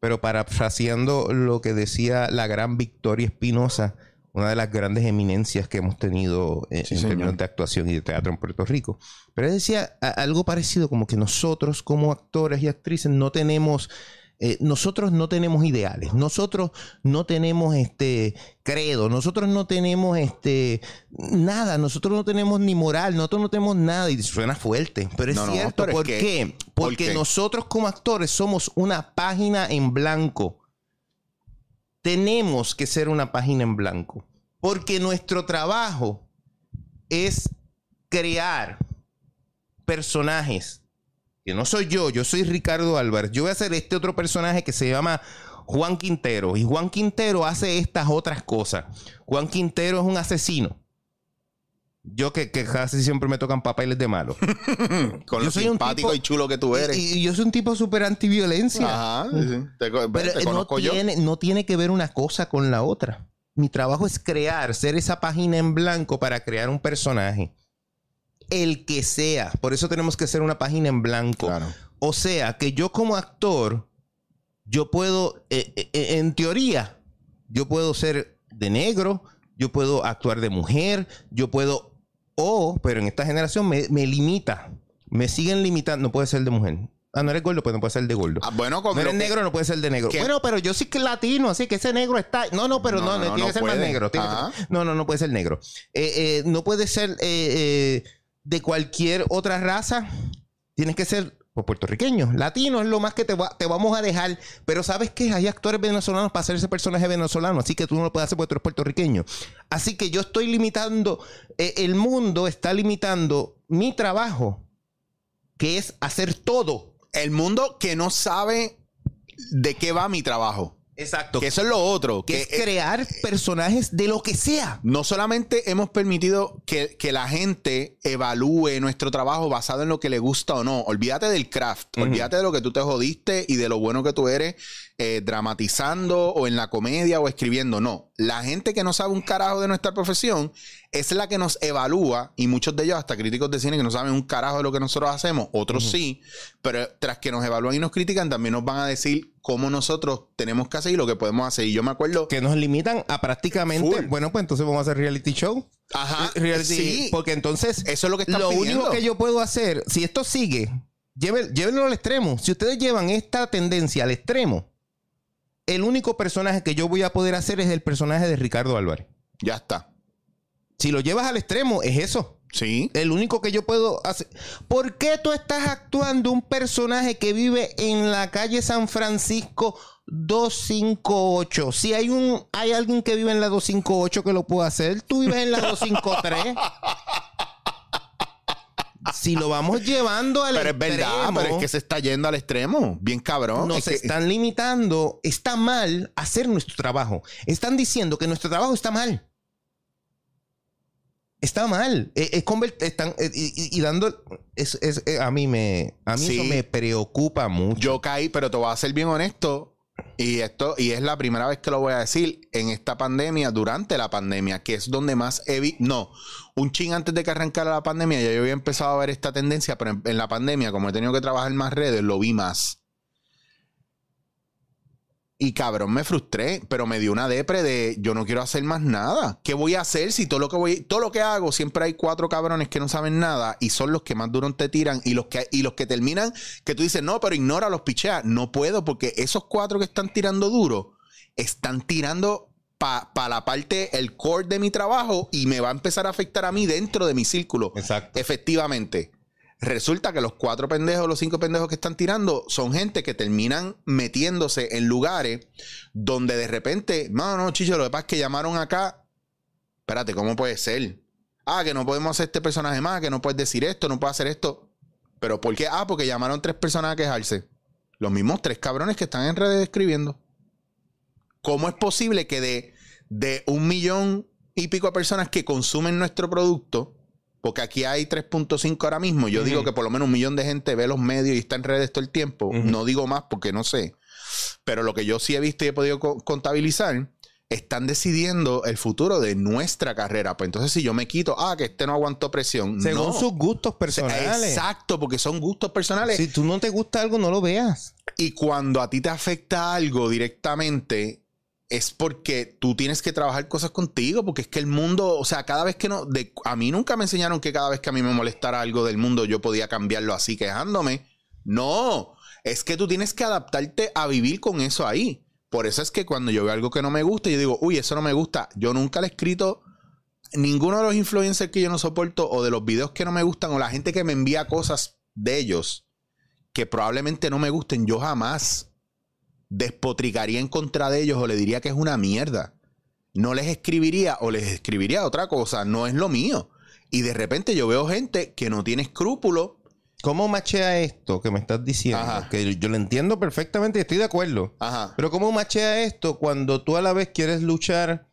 pero parafraseando lo que decía la gran Victoria Espinosa, una de las grandes eminencias que hemos tenido eh, Sí, en términos de actuación y de teatro en Puerto Rico. Pero él decía algo parecido como que nosotros como actores y actrices no tenemos... eh, nosotros no tenemos ideales, nosotros no tenemos este credo, nosotros no tenemos este nada, nosotros no tenemos ni moral, nosotros no tenemos nada y suena fuerte, pero es No, no, cierto, es ¿por que- qué? ¿por Porque qué? nosotros como actores somos una página en blanco. Tenemos que ser una página en blanco, porque nuestro trabajo es crear personajes que no soy yo, yo soy Ricardo Álvarez. Yo voy a hacer este otro personaje que se llama Juan Quintero. Y Juan Quintero hace estas otras cosas. Juan Quintero es un asesino. Yo que, que casi siempre me tocan papeles de malo. Con Yo lo soy un simpático tipo- y chulo que tú eres. y, y yo soy un tipo súper antiviolencia. Ajá. sí, sí. Te, co- Pero te eh, no conozco yo. tiene, no tiene que ver una cosa con la otra. Mi trabajo es crear, ser esa página en blanco para crear un personaje. El que sea. Por eso tenemos que ser una página en blanco. Claro. O sea, que yo como actor, yo puedo, eh, eh, eh, en teoría, yo puedo ser de negro, yo puedo actuar de mujer, yo puedo, o, pero en esta generación me, me limita, me siguen limitando, no puede ser de mujer. Ah, no eres gordo, pues no puede ser de gordo. Ah, bueno, como No eres que- negro, no puede ser de negro. ¿Qué? Bueno, pero yo sí que latino, así que ese negro está. No, no, pero No, no, no, no, tiene que ser más puede. negro. tiene que No, no, no puede ser negro. Eh, eh, no puede ser eh, eh, de cualquier otra raza. Tienes que ser pues, puertorriqueño. Latino es lo más que te, va- vamos a dejar. Pero ¿sabes qué? Hay actores venezolanos para hacer ese personaje venezolano. Así que tú no lo puedes hacer porque tú eres puertorriqueño. Así que yo estoy limitando. eh, el mundo está limitando mi trabajo, que es hacer todo. El mundo que no sabe de qué va mi trabajo. Exacto. Que eso es lo otro. que Que, es crear personajes de lo que sea. no solamente hemos permitido que, que la gente evalúe nuestro trabajo basado en lo que le gusta o no. Olvídate del craft. Olvídate de lo que tú te jodiste y de lo bueno que tú eres eh, dramatizando o en la comedia o escribiendo. No. La gente que no sabe un carajo de nuestra profesión es la que nos evalúa y muchos de ellos, hasta críticos de cine que no saben un carajo de lo que nosotros hacemos, otros sí, pero tras que nos evalúan y nos critican, también nos van a decir cómo nosotros tenemos que hacer y lo que podemos hacer. Y yo me acuerdo... Que nos limitan a prácticamente. Full. Bueno, pues entonces vamos a hacer reality show. Ajá, Reality- sí. Porque entonces. Eso es lo que están Lo pidiendo. único que yo puedo hacer, si esto sigue, llévenlo al extremo. Si ustedes llevan esta tendencia al extremo, el único personaje que yo voy a poder hacer es el personaje de Ricardo Álvarez. Ya está. Si lo llevas al extremo, es eso. Sí. El único que yo puedo hacer. ¿Por qué tú estás actuando un personaje que vive en la calle San Francisco 258? Si hay un hay alguien que vive en la 258 que lo puede hacer, tú vives en la 253. si lo vamos llevando al Pero es verdad, extremo, pero es que se está yendo al extremo. Bien cabrón. nos Es que- están limitando. Está mal hacer nuestro trabajo. Están diciendo que nuestro trabajo está mal. Está mal. Es, es convert- están, eh, y, dando. es- es- eh, a mí me. A mí Sí. eso me preocupa mucho. Yo caí, pero te voy a ser bien honesto. Y esto, y es la primera vez que lo voy a decir en esta pandemia, durante la pandemia, que es donde más he vi- No, un ching antes de que arrancara la pandemia, ya yo había empezado a ver esta tendencia, pero en la pandemia, como he tenido que trabajar más redes, lo vi más. Y cabrón, me frustré, pero me dio una depre de yo no quiero hacer más nada. ¿Qué voy a hacer si todo lo que voy, todo lo que hago, siempre hay cuatro cabrones que no saben nada y son los que más duro te tiran y los que y los que terminan que tú dices, "No, pero ignora los pichea." No puedo porque esos cuatro que están tirando duro están tirando para la parte el core de mi trabajo y me va a empezar a afectar a mí dentro de mi círculo. Exacto. Efectivamente. Resulta que los cuatro pendejos, los cinco pendejos que están tirando son gente que terminan metiéndose en lugares donde de repente, no, no, chicho, lo que pasa es que llamaron acá. Espérate, ¿cómo puede ser? Ah, que no podemos hacer este personaje más, que no puedes decir esto, no puedes hacer esto. ¿Pero por qué? Ah, porque llamaron tres personas a quejarse. Los mismos tres cabrones que están en redes escribiendo. ¿Cómo es posible que de, de un millón y pico de personas que consumen nuestro producto, porque aquí hay 3.5 ahora mismo, yo digo que por lo menos un millón de gente ve los medios y está en redes todo el tiempo, no digo más porque no sé, pero lo que yo sí he visto y he podido co- contabilizar, están decidiendo el futuro de nuestra carrera. Pues entonces si yo me quito, ah, que este no aguantó presión. Según no. sus gustos personales. Exacto, porque son gustos personales. Si tú no te gusta algo, no lo veas. Y cuando a ti te afecta algo directamente, es porque tú tienes que trabajar cosas contigo, porque es que el mundo, o sea, cada vez que no, de, a mí nunca me enseñaron que cada vez que a mí me molestara algo del mundo yo podía cambiarlo así quejándome. No, es que tú tienes que adaptarte a vivir con eso ahí. Por eso es que cuando yo veo algo que no me gusta, yo digo, uy, eso no me gusta. Yo nunca le he escrito ninguno de los influencers que yo no soporto o de los videos que no me gustan o la gente que me envía cosas de ellos que probablemente no me gusten, yo jamás despotricaría en contra de ellos o le diría que es una mierda. No les escribiría o les escribiría otra cosa, no es lo mío. Y de repente yo veo gente que no tiene escrúpulos. ¿Cómo machea esto que me estás diciendo? Ajá. Que yo lo entiendo perfectamente y estoy de acuerdo. Ajá. Pero ¿cómo machea esto cuando tú a la vez quieres luchar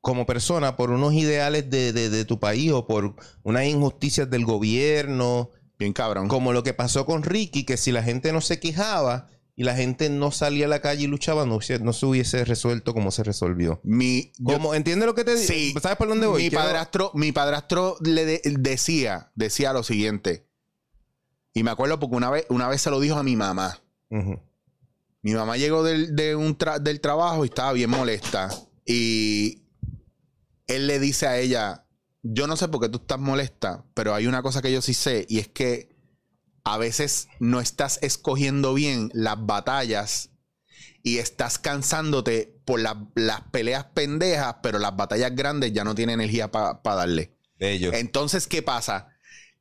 como persona por unos ideales de, de- de tu país o por unas injusticias del gobierno? Bien cabrón. Como lo que pasó con Ricky, que si la gente no se quejaba y la gente no salía a la calle y luchaba, no, no se hubiese resuelto como se resolvió. Mi, Como, ¿Entiendes lo que te digo? Sí. ¿Sabes por dónde voy? mi padrastro, mi padrastro le de- decía, decía lo siguiente. Y me acuerdo porque una vez, una vez se lo dijo a mi mamá. Mi mamá llegó del, de un tra- del trabajo y estaba bien molesta. Y él le dice a ella, yo no sé por qué tú estás molesta, pero hay una cosa que yo sí sé y es que a veces no estás escogiendo bien las batallas y estás cansándote por la- las peleas pendejas, pero las batallas grandes ya no tiene energía para darle. Bello. Entonces, ¿qué pasa?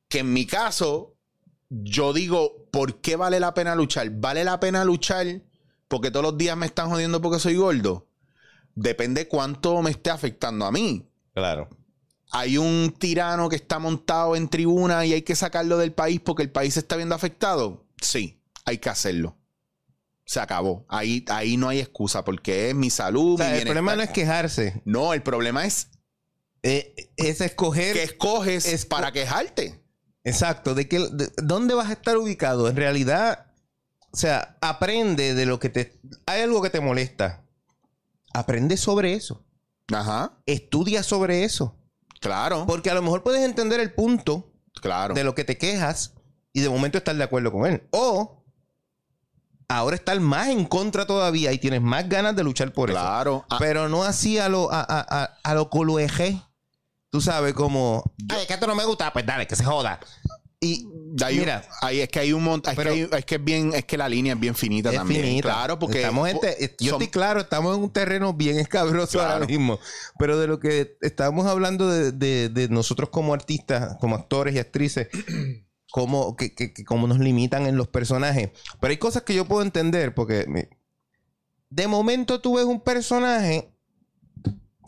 Que en mi caso, yo digo, ¿por qué vale la pena luchar? ¿Vale la pena luchar porque todos los días me están jodiendo porque soy gordo? Depende cuánto me esté afectando a mí. Claro. Hay un tirano que está montado en tribuna y hay que sacarlo del país porque el país se está viendo afectado. Sí, hay que hacerlo. Se acabó. Ahí, ahí no hay excusa porque es mi salud. O sea, mi el problema no es quejarse, No, el problema es eh, es escoger que escoges Es- para quejarte. Exacto, de que de- dónde vas a estar ubicado. En realidad, o sea, aprende de lo que te hay algo que te molesta. Aprende sobre eso. Ajá. Estudia sobre eso, Claro, porque a lo mejor puedes entender el punto claro. de lo que te quejas y de momento estar de acuerdo con él. O ahora estar más en contra todavía y tienes más ganas de luchar por eso. Claro. Ah, Pero no así a lo, a, a, a, a lo colueje. Tú sabes, como. Ay, que esto no me gusta, pues dale, que se joda. Y un- mira, ahí es que hay un montón. Es, que es que es bien, es que la línea es bien finita es también. finita. Claro, porque estamos en te- yo son- estoy claro, estamos en un terreno bien escabroso ahora mismo. Pero de lo que estábamos hablando de, de- de nosotros como artistas, como actores y actrices, cómo, que, que- que cómo nos limitan en los personajes. Pero hay cosas que yo puedo entender, porque me- de momento tú ves un personaje,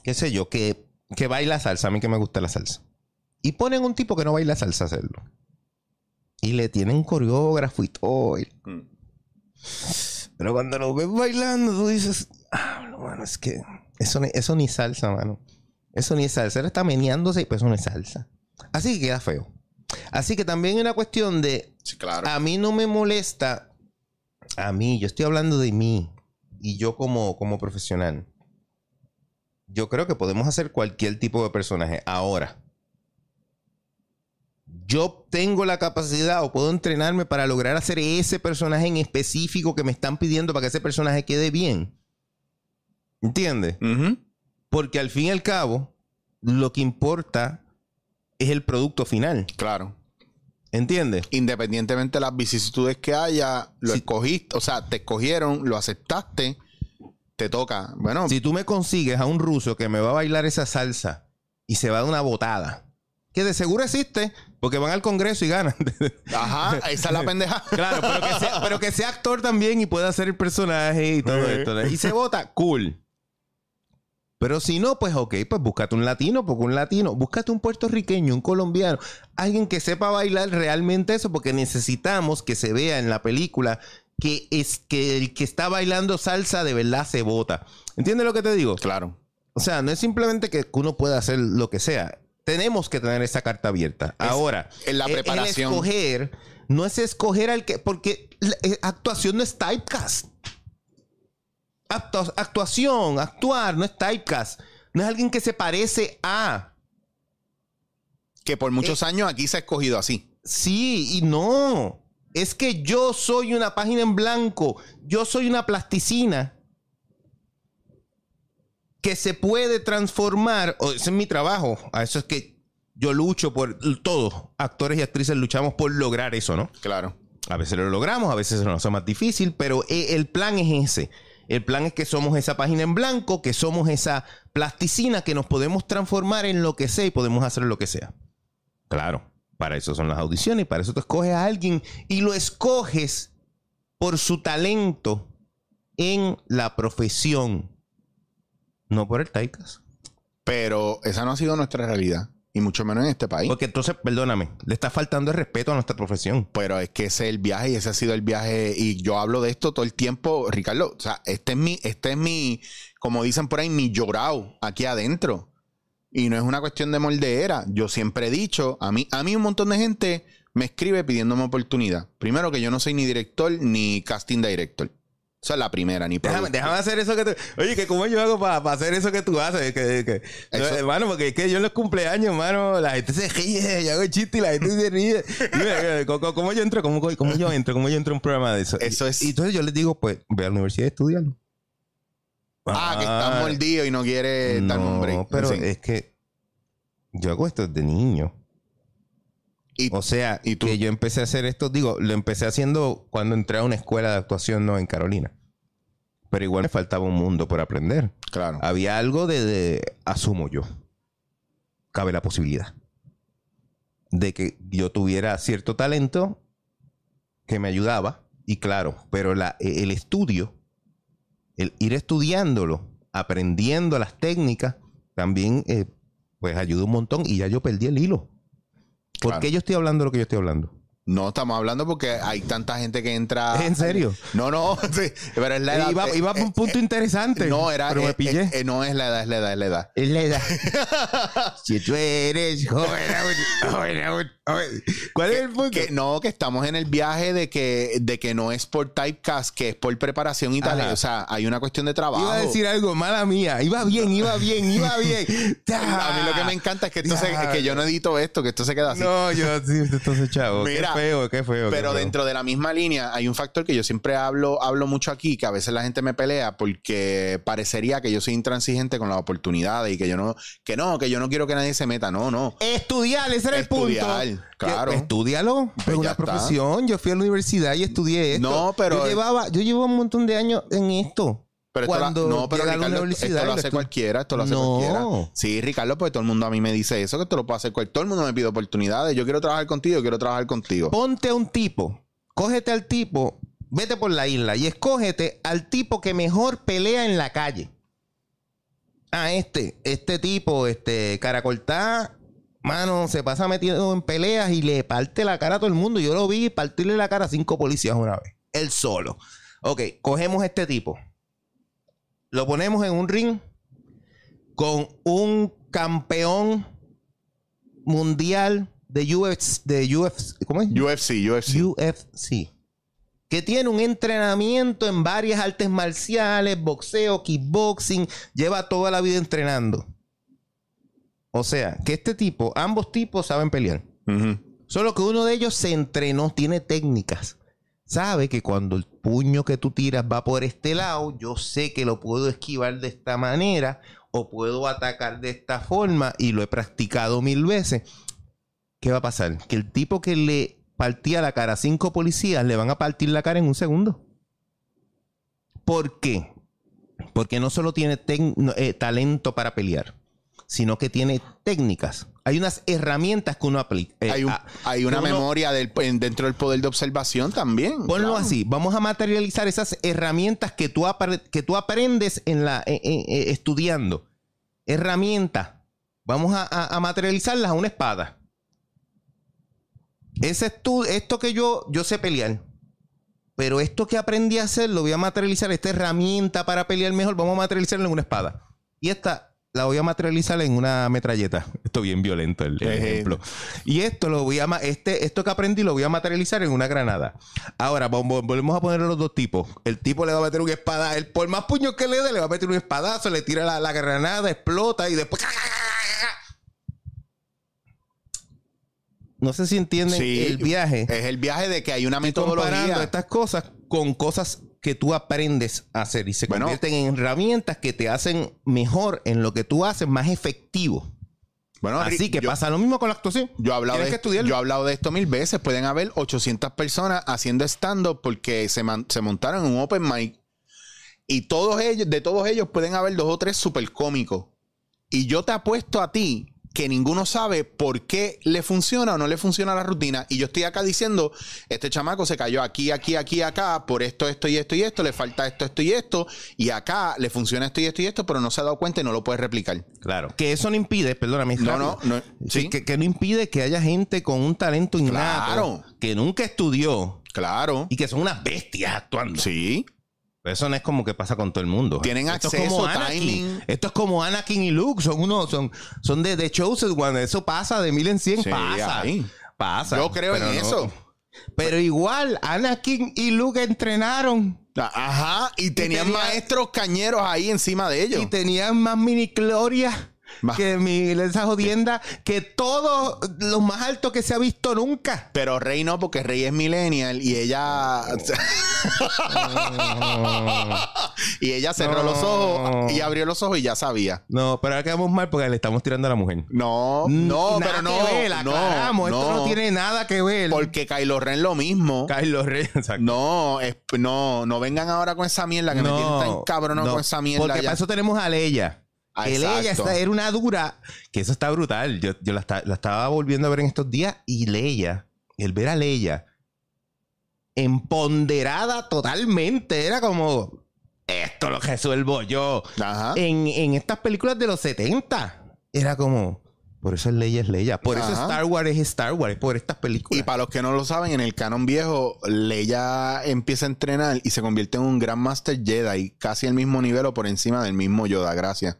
qué sé yo, que, que baila salsa, a mí que me gusta la salsa. Y ponen un tipo que no baila salsa a hacerlo. Y le tienen coreógrafo y todo. y- Mm. pero cuando lo ves bailando, tú dices, ah, no, mano, es que eso, ni- eso ni salsa, mano. Eso ni es salsa. Él está meneándose y pues eso no es salsa. Así que queda feo. Así que también hay una cuestión de... Sí, claro. A mí no me molesta... A mí, yo estoy hablando de mí. Y yo como, como profesional. Yo creo que podemos hacer cualquier tipo de personaje. Ahora. Yo tengo la capacidad o puedo entrenarme para lograr hacer ese personaje en específico que me están pidiendo para que ese personaje quede bien. ¿Entiendes? Porque al fin y al cabo, lo que importa es el producto final. Claro. ¿Entiendes? Independientemente de las vicisitudes que haya, lo Sí. escogiste, o sea, te escogieron, lo aceptaste, te toca. Bueno, Si tú me consigues a un ruso que me va a bailar esa salsa y se va a dar una botada, que de seguro existe, porque van al Congreso y ganan. ajá, esa es la pendeja. claro, pero que, sea, pero que sea actor también y pueda hacer el personaje y todo esto. Y se vota, cool. Pero si no, pues ok, pues búscate un latino, porque un latino, búscate un puertorriqueño, un colombiano, alguien que sepa bailar realmente eso, porque necesitamos que se vea en la película que es que el que está bailando salsa de verdad se vota. ¿Entiendes lo que te digo? Claro. O sea, no es simplemente que uno pueda hacer lo que sea. Tenemos que tener esa carta abierta. Ahora, en la el- el preparación. escoger no es escoger al que. Porque la- eh, actuación no es typecast. Actua- actuación, actuar, no es typecast. No es alguien que se parece a. Que por muchos años aquí se ha escogido así. Sí y no. Es que yo soy una página en blanco. Yo soy una plasticina que se puede transformar. o ese es mi trabajo. A eso es que yo lucho por todos. Actores y actrices luchamos por lograr eso, ¿no? Claro. A veces lo logramos, a veces nos hace más difícil, pero eh, el plan es ese. El plan es que somos esa página en blanco, que somos esa plasticina que nos podemos transformar en lo que sea y podemos hacer lo que sea. Claro, para eso son las audiciones, para eso tú escoges a alguien y lo escoges por su talento en la profesión, no por el typecast. Pero esa no ha sido nuestra realidad. Y mucho menos en este país. Porque entonces, perdóname, le está faltando el respeto a nuestra profesión. Pero es que ese es el viaje y ese ha sido el viaje. Y yo hablo de esto todo el tiempo, Ricardo. O sea, este es mi, este es mi, como dicen por ahí, mi llorado aquí adentro. Y no es una cuestión de moldeera. Yo siempre he dicho, a mí, a mí un montón de gente me escribe pidiéndome oportunidad. Primero que yo no soy ni director ni casting director. Esa es la primera, ni Déjame, déjame hacer eso que tú. Oye, que cómo yo hago para hacer eso que tú haces. Que, que- Eso- No, hermano, porque es que yo en los cumpleaños, hermano, la gente se ríe, yo hago chiste y la gente se ríe. Dime, ¿cómo, cómo yo entro? ¿Cómo, ¿Cómo yo entro? ¿Cómo yo entro en un programa de eso? Eso es- Y entonces yo les digo, pues, ve a la universidad y estudialo. Ah, que está mordido y no quiere dar no, nombre. pero Sí. es que yo hago esto desde niño. Y- O sea, ¿Y tú? que yo empecé a hacer esto, digo, lo empecé haciendo cuando entré a una escuela de actuación, no en Carolina. Pero igual me faltaba un mundo por aprender. claro. Había algo de, de- asumo yo, cabe la posibilidad de que yo tuviera cierto talento que me ayudaba y claro, pero la- e, el estudio, el ir estudiándolo, aprendiendo las técnicas, también eh, pues ayuda un montón y ya yo perdí el hilo. ¿Por Claro. qué yo estoy hablando lo que yo estoy hablando? No estamos hablando porque hay tanta gente que entra. ¿En serio? No, no, sí, pero es la edad. iba, eh, iba por un eh, punto interesante. No, era. Pero eh, me pillé. eh, eh, no es la edad, es la edad, es la edad. Es la edad. si tú eres joven joven aún, joven. ¿Cuál es el punto? Que no, que estamos en el viaje de que, de que no es por typecast, que es por preparación y tal. O sea, hay una cuestión de trabajo. Iba a decir algo, mala mía. Iba bien, iba bien, iba bien. A mí lo que me encanta es que esto se- que yo no edito esto, que esto se queda así. No, yo sí, entonces, chavo. Mira, feo, qué feo. qué Pero feo. dentro de la misma línea hay un factor que yo siempre hablo, hablo mucho aquí, que a veces la gente me pelea porque parecería que yo soy intransigente con las oportunidades y que yo no, que no, que yo no quiero que nadie se meta. No, no. Estudiar, ese era el Estudiar, punto. claro. Estúdialo. Pues es una está. profesión. Yo fui a la universidad y estudié esto. No, pero- Yo llevaba, yo llevaba un montón de años en esto. Pero esto no, pero llega a Ricardo, esto y lo hace cualquiera, esto lo hace No. cualquiera. Sí, Ricardo, porque todo el mundo a mí me dice eso, que esto lo puede hacer cualquiera. Todo el mundo me pide oportunidades. Yo quiero trabajar contigo, quiero trabajar contigo. Ponte a un tipo, cógete al tipo, vete por la isla y escógete al tipo que mejor pelea en la calle. Ah, este, este tipo, este, caracoltá, mano, se pasa metido en peleas y le parte la cara a todo el mundo. Yo lo vi partirle la cara a cinco policías una vez. Él solo. Ok, cogemos este tipo. Lo ponemos en un ring con un campeón mundial de UFC, de UFC, ¿cómo es? UFC, UFC. UFC. Que tiene un entrenamiento en varias artes marciales, boxeo, kickboxing, lleva toda la vida entrenando. O sea, que este tipo, ambos tipos saben pelear. Solo que uno de ellos se entrenó, tiene técnicas. Sabe que cuando el puño que tú tiras va por este lado, yo sé que lo puedo esquivar de esta manera o puedo atacar de esta forma y lo he practicado mil veces. ¿Qué va a pasar? Que el tipo que le partía la cara a cinco policías le van a partir la cara en un segundo. ¿Por qué? Porque no solo tiene eh, talento para pelear, sino que tiene técnicas. Hay unas herramientas que uno aplica. eh, Hay, un- hay una uno- memoria del, en- dentro del poder de observación también. Ponlo claro. así, vamos a materializar esas herramientas que tú, apre- que tú aprendes en la, eh, eh, estudiando. Herramientas. Vamos a, a- a materializarlas a una espada. Ese esto que yo, yo sé pelear. Pero esto que aprendí a hacer lo voy a materializar. Esta herramienta para pelear mejor, vamos a materializarla en una espada. Y esta la voy a materializar en una metralleta. Esto bien violento el, ejemplo. Y esto lo voy a este esto que aprendí lo voy a materializar en una granada. Ahora vol- vol- volvemos a poner los dos tipos. El tipo le va a meter una espada, el por más puños que le dé, le va a meter un espadazo, le tira la, la granada, explota y después No sé si entienden Sí, el viaje. Es el viaje de que hay una comparando metodología. estas cosas con cosas que tú aprendes a hacer y se Bueno. convierten en herramientas que te hacen mejor en lo que tú haces, más efectivo. Bueno, Así que yo- pasa lo mismo con la actuación. Yo he, hablado de, que yo he hablado de esto mil veces. Pueden haber 800 personas haciendo stand-up porque se, man- se montaron en un open mic. Y todos ellos, de todos ellos pueden haber dos o tres super cómicos. Y yo te apuesto a ti que ninguno sabe por qué le funciona o no le funciona la rutina. Y yo estoy acá diciendo, este chamaco se cayó aquí, aquí, aquí, acá, por esto, esto y esto y esto, le falta esto, esto y esto. Y acá le funciona esto y esto y esto, pero no se ha dado cuenta y no lo puede replicar. Claro. Que eso no impide, perdóname. No, no, no, Sí, sí. Que, que no impide que haya gente con un talento innato Claro. que nunca estudió Claro. y que son unas bestias actuando. Sí. Eso no es como que pasa con todo el mundo. Tienen Esto es acceso, como Anakin. timing. Esto es como Anakin y Luke. Son unos, son, son de, de Chosen One. Eso pasa de mil en cien. Sí, pasa. ahí. Pasa. Yo creo en no- eso. Pero igual, Anakin y Luke entrenaron. Ajá, y tenían tenía- maestros cañeros ahí encima de ellos. Y tenían más mini gloria Ma- que mi, esa jodienda. Que todo lo más alto que se ha visto nunca. Pero Rey no, porque Rey es millennial y ella. y ella cerró No. los ojos y abrió los ojos y ya sabía. No, pero ahora quedamos mal porque le estamos tirando a la mujer. No, no, Nada pero no. que ver, no, aclaramos, Esto no tiene nada que ver. Porque Kylo Ren lo mismo. Carlos Reyes. exacto. No, es- no, no vengan ahora con esa mierda que me tienen tan cabrón no, con esa mierda. Porque ya. para eso tenemos a Leia. Ah, que Leia era una dura. Que eso está brutal. Yo, yo la, esta- la estaba volviendo a ver en estos días. Y Leia, el ver a Leia empoderada totalmente. Era como. Esto lo resuelvo yo. Ajá. En, en estas películas de los 70. Era como. Por eso Leia es Leia. Por eso. Star Wars es Star Wars. Es por estas películas. Y para los que no lo saben, en el canon viejo, Leia empieza a entrenar y se convierte en un Grand Master Jedi, casi al mismo nivel o por encima del mismo Yoda, gracias.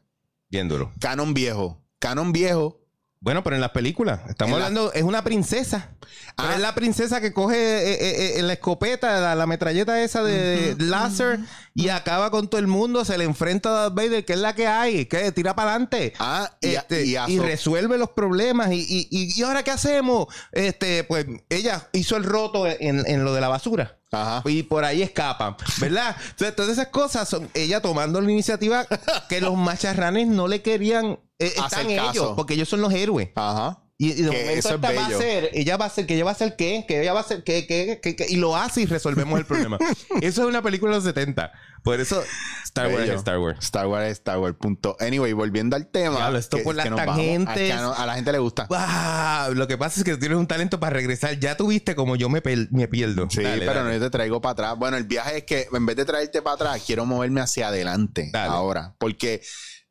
Bien duro. Canon viejo. Canon viejo. Bueno, pero en las películas. Estamos En la- hablando, es una princesa. Ah. es la princesa que coge eh, eh, eh, la escopeta, la, la metralleta esa de, láser y acaba con todo el mundo. Se le enfrenta a Darth Vader, que es la que hay, que tira para adelante. Ah, y, Este, y resuelve los problemas. Y- ¿y ahora qué hacemos? Este, pues ella hizo el roto en, en lo de la basura. Ajá. Y por ahí escapan, ¿verdad? Entonces, todas esas cosas son ella tomando la iniciativa que los macharranes no le querían. eh, ellos, caso. porque ellos son los héroes. Ajá. Y, y de Que momento esta va a ser, ella va a ser, que ella va a ser qué, que ella va a ser qué, qué, qué, qué, y lo hace y resolvemos el problema. eso es una película de los 70. Por eso Star Wars es Star Wars. Star Wars es Star Wars. Punto. Anyway, volviendo al tema. Diablo, esto por las tangentes. A, que a a la gente le gusta. Ah, lo que pasa es que tú tienes un talento para regresar. Ya tuviste como yo me, me pierdo. Sí, Dale, pero dale. no yo te traigo para atrás. Bueno, el viaje es que en vez de traerte para atrás, quiero moverme hacia adelante Dale. ahora. Porque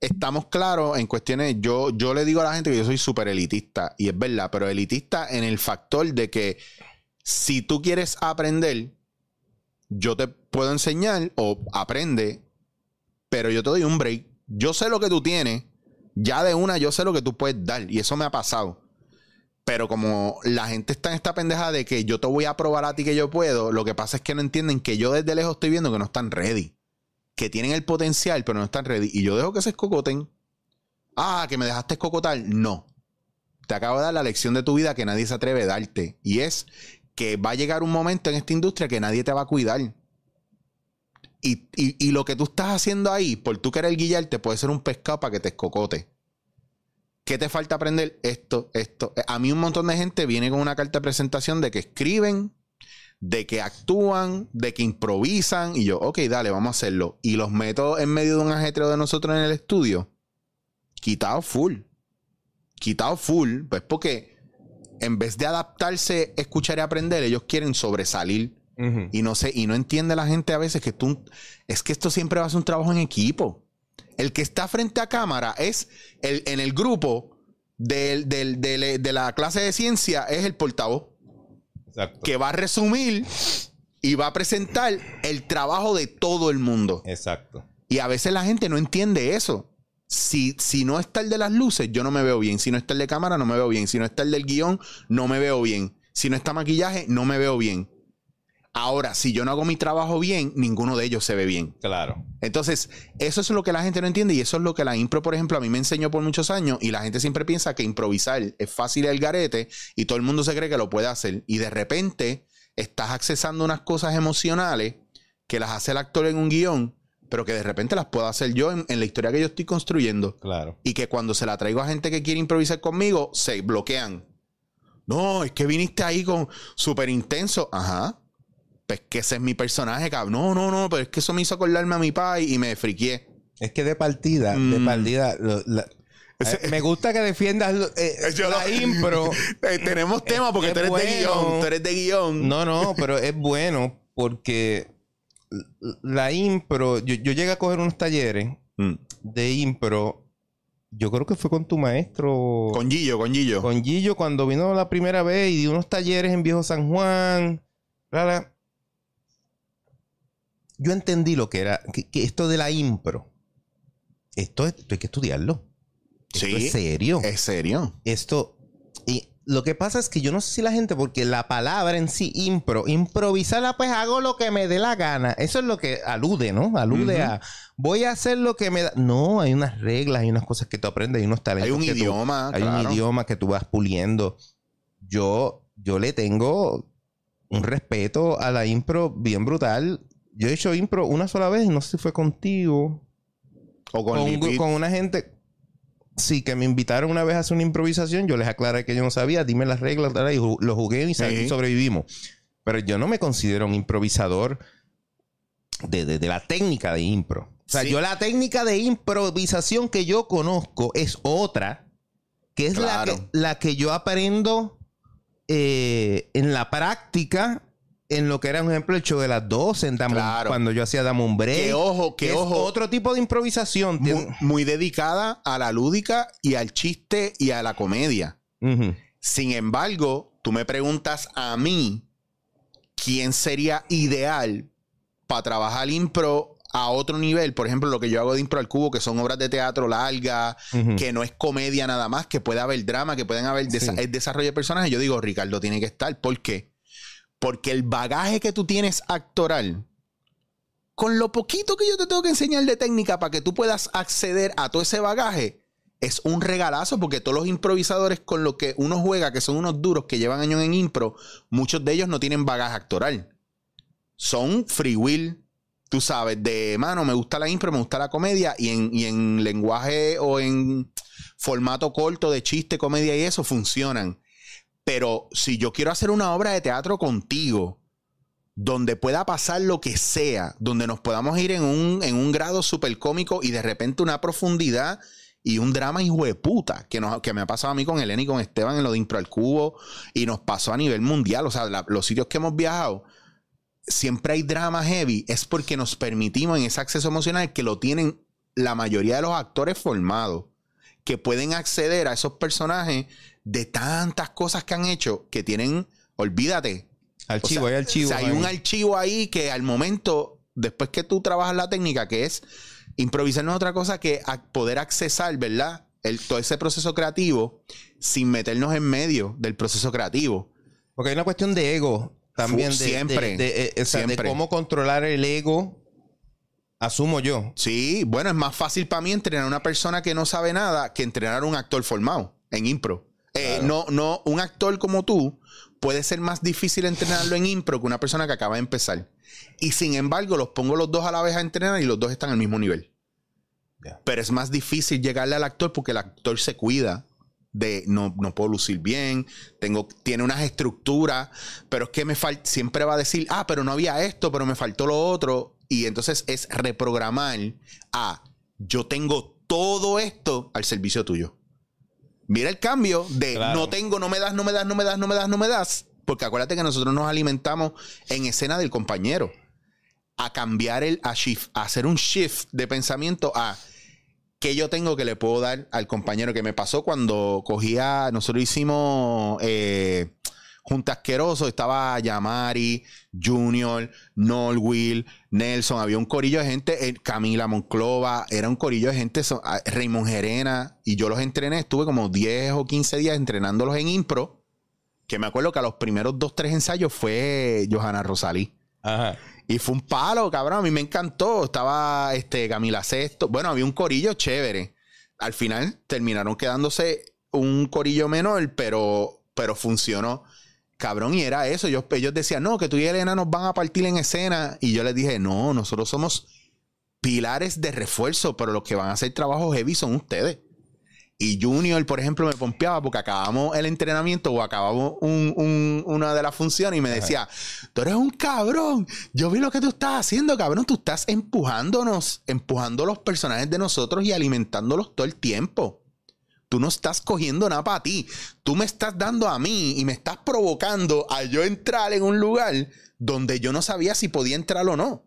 estamos claros en cuestiones. Yo, yo le digo a la gente que yo soy súper elitista, y es verdad, pero elitista en el factor de que si tú quieres aprender, yo te puedo enseñar o aprende, pero yo te doy un break. Yo sé lo que tú tienes, Ya de una yo sé lo que tú puedes dar y eso me ha pasado. Pero como la gente está en esta pendeja de que yo te voy a probar a ti que yo puedo, lo que pasa es que no entienden que yo desde lejos estoy viendo que no están ready. Que tienen el potencial, pero no están ready. Y yo dejo que se escocoten. Ah, que me dejaste escocotar. No. Te acabo de dar la lección de tu vida que nadie se atreve a darte. Y es que va a llegar un momento en esta industria que nadie te va a cuidar. Y, lo que tú estás haciendo ahí, por tú querer guiarte, puede ser un pescado para que te escocote. ¿Qué te falta aprender? Esto, esto. A mí un montón de gente viene con una carta de presentación de que escriben, de que actúan, de que improvisan. Y yo, ok, dale, vamos a hacerlo. Y los meto en medio de un ajetreo de nosotros en el estudio. Quitado full. Quitado full. Pues porque en vez de adaptarse, escuchar y aprender, ellos quieren sobresalir. Y no sé, y no entiende la gente a veces que tú, es que esto siempre va a ser un trabajo en equipo. El que está frente a cámara es el, en el grupo de la clase de ciencia, es el portavoz. Exacto. Que va a resumir y va a presentar el trabajo de todo el mundo. Exacto. Y a veces la gente no entiende eso. Si, si, no está el de las luces, yo no me veo bien. Si no está el de cámara, no me veo bien. Si no está el del guion, no me veo bien. Si no está maquillaje, no me veo bien. Ahora, si yo no hago mi trabajo bien, ninguno de ellos se ve bien. Claro. Entonces, eso es lo que la gente no entiende y eso es lo que la impro, por ejemplo, a mí me enseñó por muchos años y la gente siempre piensa que improvisar es fácil el garete y todo el mundo se cree que lo puede hacer y de repente estás accesando unas cosas emocionales que las hace el actor en un guion, pero que de repente las puedo hacer yo en, en la historia que yo estoy construyendo. Claro. Y que cuando se la traigo a gente que quiere improvisar conmigo, se bloquean. No, es que viniste ahí con súper intenso. Ajá pues que ese es mi personaje, cabrón. No, no, no, pero es que eso me hizo acordarme a mi pai y me friqué. Es que de partida, de mm. partida, eh, me gusta que defiendas eh, la impro. Eh, tenemos tema porque tú eres de guion. Tú eres de guion. No, no, pero es bueno porque la impro. Yo, llegué a coger unos talleres mm. de impro. Yo creo que fue con tu maestro. Con Gillo, con Gillo. Con Gillo cuando vino la primera vez y di unos talleres en Viejo San Juan. Yo entendí lo que era, que, esto de la impro, esto, esto, hay que estudiarlo. Esto sí, es serio. Es serio. Esto, y lo que pasa es que yo no sé si la gente, porque la palabra en sí, impro, improvisarla, pues hago lo que me dé la gana. Eso es lo que alude, ¿no? Alude a voy a hacer lo que me da. No, hay unas reglas, hay unas cosas que tú aprendes, hay unos talentos. Hay un idioma. hay un idioma que tú vas puliendo. Yo, yo le tengo un respeto a la impro bien brutal yo he hecho impro una sola vez, no sé si fue contigo. O con, con, una gente. Sí, que me invitaron una vez a hacer una improvisación. Yo les aclaré que yo no sabía, dime las reglas, y lo jugué y, sobrevivimos. Pero yo no me considero un improvisador de, la técnica de impro. O sea, yo la técnica de improvisación que yo conozco es otra, que es la, que, la que yo aprendo eh, en la práctica en lo que era, un ejemplo, el show de las 12 en cuando yo hacía Dame un Break. Que ojo, que, ojo. otro tipo de improvisación. Muy, dedicada a la lúdica y al chiste y a la comedia. Sin embargo, tú me preguntas a mí quién sería ideal para trabajar impro a otro nivel. Por ejemplo, lo que yo hago de impro al cubo, que son obras de teatro largas, que no es comedia nada más, que puede haber drama, que pueden haber desarrollo de personajes. Yo digo, Ricardo tiene que estar. ¿Por qué? Porque el bagaje que tú tienes actoral, con lo poquito que yo te tengo que enseñar de técnica para que tú puedas acceder a todo ese bagaje, es un regalazo porque todos los improvisadores con los que uno juega, que son unos duros que llevan años en impro, muchos de ellos no tienen bagaje actoral. Son free will, tú sabes, de mano, me gusta la impro, me gusta la comedia y en, y en lenguaje o en formato corto de chiste, comedia y eso funcionan. Pero si yo quiero hacer una obra de teatro contigo, donde pueda pasar lo que sea, donde nos podamos ir en un, en un grado súper cómico y de repente una profundidad y un drama hijo de puta, que, que me ha pasado a mí con Elena y con Esteban en lo de Impro al Cubo y nos pasó a nivel mundial. O sea, los sitios que hemos viajado, siempre hay drama heavy, es porque nos permitimos en ese acceso emocional que lo tienen la mayoría de los actores formados, que pueden acceder a esos personajes de tantas cosas que han hecho que tienen, olvídate. Archivo, hay archivo. hay un archivo ahí que al momento, después que tú trabajas la técnica, que es improvisar no es otra cosa que poder accesar, ¿verdad? el, todo ese proceso creativo sin meternos en medio del proceso creativo. Porque hay una cuestión de ego también. De, siempre, de- de- eh, o sea, de siempre. cómo controlar el ego, asumo yo. Sí, bueno, es más fácil para mí entrenar a una persona que no sabe nada que entrenar a un actor formado en impro. Eh, Claro. no, no, un actor como tú puede ser más difícil entrenarlo en impro que una persona que acaba de empezar. Y sin embargo, los pongo los dos a la vez a entrenar y los dos están al mismo nivel. Pero es más difícil llegarle al actor porque el actor se cuida de no, no puedo lucir bien, tengo, tiene unas estructuras, pero es que me falta, siempre va a decir, ah, pero no había esto, pero me faltó lo otro. Y entonces es reprogramar a yo tengo todo esto al servicio tuyo. Mira el cambio de Claro. no tengo, no me das, no me das, no me das, no me das, no me das. Porque acuérdate que nosotros nos alimentamos en escena del compañero. A cambiar el, a, shift, a hacer un shift de pensamiento a que yo tengo que le puedo dar al compañero que me pasó cuando cogía, nosotros hicimos eh, Junta Asqueroso, estaba Yamari, Junior, Norwill, Nelson, había un corillo de gente, eh, Camila Monclova, era un corillo de gente, ah, Raymond Gerena, y yo los entrené, estuve como 10 o 15 días entrenándolos en impro, que me acuerdo que a los primeros dos, tres ensayos fue Johanna Rosalí. Ajá. Y fue un palo, cabrón. A mí me encantó. Estaba este, Camila Sesto. Bueno, había un corillo chévere. Al final terminaron quedándose un corillo menor, pero, pero funcionó. Cabrón, y era eso. Ellos, ellos decían, no, que tú y Elena nos van a partir en escena. Y yo les dije, no, nosotros somos pilares de refuerzo, pero los que van a hacer trabajo heavy son ustedes. Y Junior, por ejemplo, me pompeaba porque acabamos el entrenamiento o acabamos un- un- una de las funciones y me decía, tú eres un cabrón, yo vi lo que tú estás haciendo, cabrón, tú estás empujándonos, empujando los personajes de nosotros y alimentándolos todo el tiempo. Tú no estás cogiendo nada para ti, tú me estás dando a mí y me estás provocando a yo entrar en un lugar donde yo no sabía si podía entrar o no.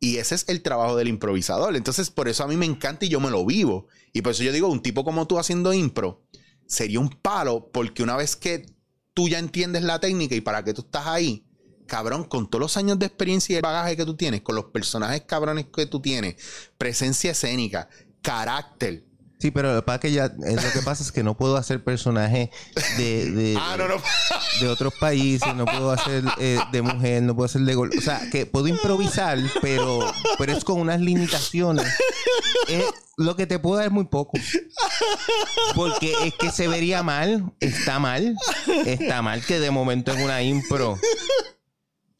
Y ese es el trabajo del improvisador. Entonces, por eso a mí me encanta y yo me lo vivo. Y por eso yo digo, un tipo como tú haciendo impro sería un palo, porque una vez que tú ya entiendes la técnica y para qué tú estás ahí, cabrón, con todos los años de experiencia y el bagaje que tú tienes, con los personajes cabrones que tú tienes, presencia escénica, carácter. Sí, pero lo que pasa es que ya, eh, lo que pasa es que no puedo hacer personajes de, de, Ah, no, no. de otros países, no puedo hacer eh, de mujer, no puedo hacer de gol. O sea, que puedo improvisar, pero, pero es con unas limitaciones. Eh, lo que te puedo dar es muy poco. Porque es que se vería mal, está mal, está mal que de momento en una impro,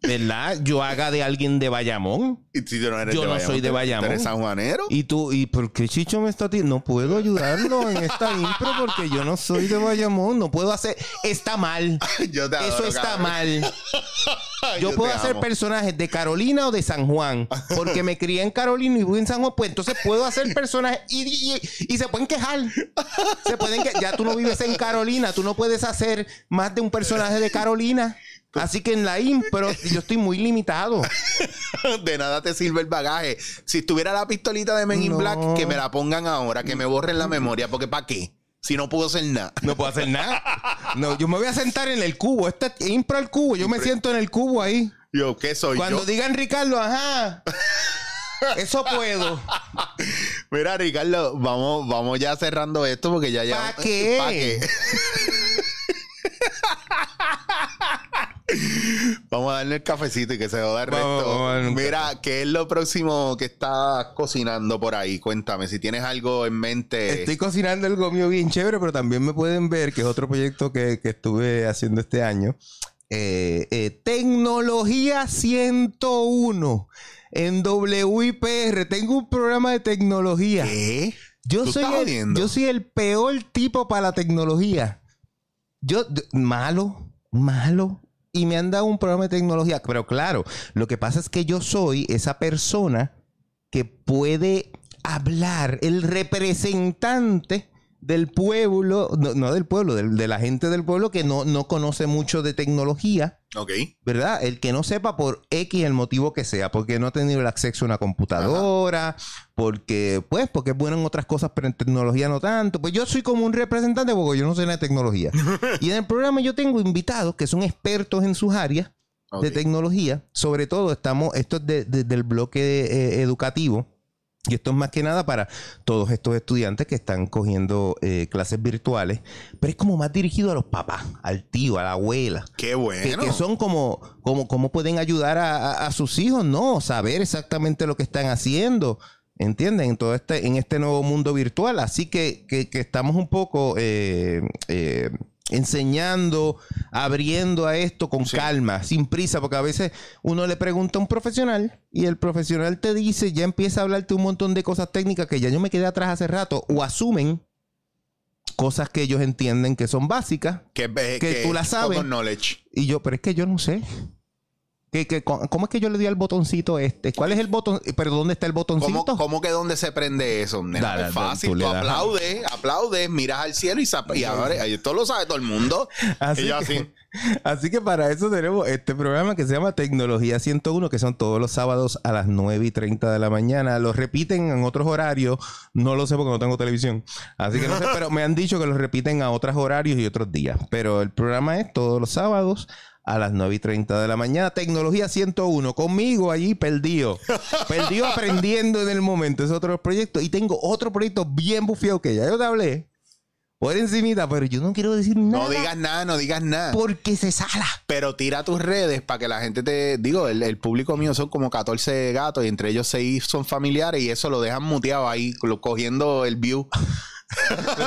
¿verdad? Yo haga de alguien de Bayamón. Y si tú no eres Yo no soy de Bayamón. eres sanjuanero. Y tú, ¿y por qué Chicho me está ti- No puedo ayudarlo en esta impro porque yo no soy de Bayamón. No puedo hacer. Está mal. Yo te Eso adoro, está cabrón. mal. Yo, puedo hacer amo. personajes de Carolina o de San Juan. Porque me crié en Carolina y vivo en San Juan. Pues entonces puedo hacer personajes y, y- y se pueden quejar. Se pueden que Ya tú no vives en Carolina. Tú no puedes hacer más de un personaje de Carolina. Así que en la impro yo estoy muy limitado. De nada te sirve el bagaje. Si estuviera la pistolita de Men in No. Black, que me la pongan ahora, que me borren la memoria, porque ¿para qué? Si no puedo hacer nada. No puedo hacer nada. No, yo me voy a sentar en el cubo. Este es impro al cubo. Yo me siento en el cubo ahí. Yo, ¿qué soy Cuando yo? digan Ricardo, ajá. Eso puedo. Mira, Ricardo, vamos, vamos ya cerrando esto porque ya ya. ¿Pa qué? ¿Pa qué? Vamos a darle el cafecito y que se joda el Vamos, resto. vamos Mira, ¿qué es lo próximo que estás cocinando por ahí? Cuéntame, si tienes algo en mente. Estoy cocinando algo mío bien chévere, pero también me pueden ver que es otro proyecto que, que estuve haciendo este año. Eh, eh, Tecnología 101 en WIPR. Tengo un programa de tecnología. ¿Qué? Yo ¿Tú soy, el, yo soy el peor tipo para la tecnología. Yo, malo, malo. Y me han dado un programa de tecnología. Pero claro, lo que pasa es que yo soy esa persona que puede hablar, el representante del pueblo, no, no del pueblo, del- de la gente del pueblo que no, no conoce mucho de tecnología. Ok. ¿verdad? El que no sepa por X el motivo que sea, porque no ha tenido el acceso a una computadora, porque, pues, porque es bueno en otras cosas, pero en tecnología no tanto. Pues yo soy como un representante porque yo no sé nada de tecnología. y en el programa yo tengo invitados que son expertos en sus áreas de tecnología. Sobre todo, estamos, esto es de- de- del bloque eh, educativo. Y esto es más que nada para todos estos estudiantes que están cogiendo eh, clases virtuales, pero es como más dirigido a los papás, al tío, a la abuela. Qué Que, bueno. que son como, como, cómo pueden ayudar a sus hijos, ¿no? Saber exactamente lo que están haciendo, ¿entienden? En todo este, en este nuevo mundo virtual. Así que, que- que estamos un poco eh, eh, enseñando, abriendo a esto con Sí. calma, sin prisa, porque a veces uno le pregunta a un profesional y el profesional te dice, ya empieza a hablarte un montón de cosas técnicas que ya yo me quedé atrás hace rato, o asumen cosas que ellos entienden que son básicas que, eh, que tú la sabes. y yo, pero es que yo no sé. ¿Qué, qué, ¿Cómo es que yo le di al botoncito este? ¿Cuál es el botón? ¿Pero dónde está el ¿Cómo, botoncito? ¿Cómo que dónde se prende eso? Nena, Dale, es dale, fácil. tú Tú, le das. aplaudes, aplaudes, miras al cielo y, y ahora esto lo sabe todo el mundo. Así que- así. Así que para eso tenemos este programa que se llama Tecnología 101, que son todos los sábados a las 9 y 30 de la mañana. Lo repiten en otros horarios. No lo sé porque no tengo televisión. Así que no sé, pero me han dicho que lo repiten a otros horarios y otros días. Pero el programa es todos los sábados a las 9 y 30 de la mañana. Tecnología 101. Conmigo allí perdido. Perdido aprendiendo en el momento. Es otro proyecto. Y tengo otro proyecto bien bufiado que ya yo te hablé. Por encimita, pero yo no quiero decir nada. No digas nada, no digas nada. Porque se sala. Pero tira tus redes para que la gente te. Digo, el, el público mío son como 14 gatos y entre ellos 6 son familiares y eso lo dejan muteado ahí, cogiendo el view.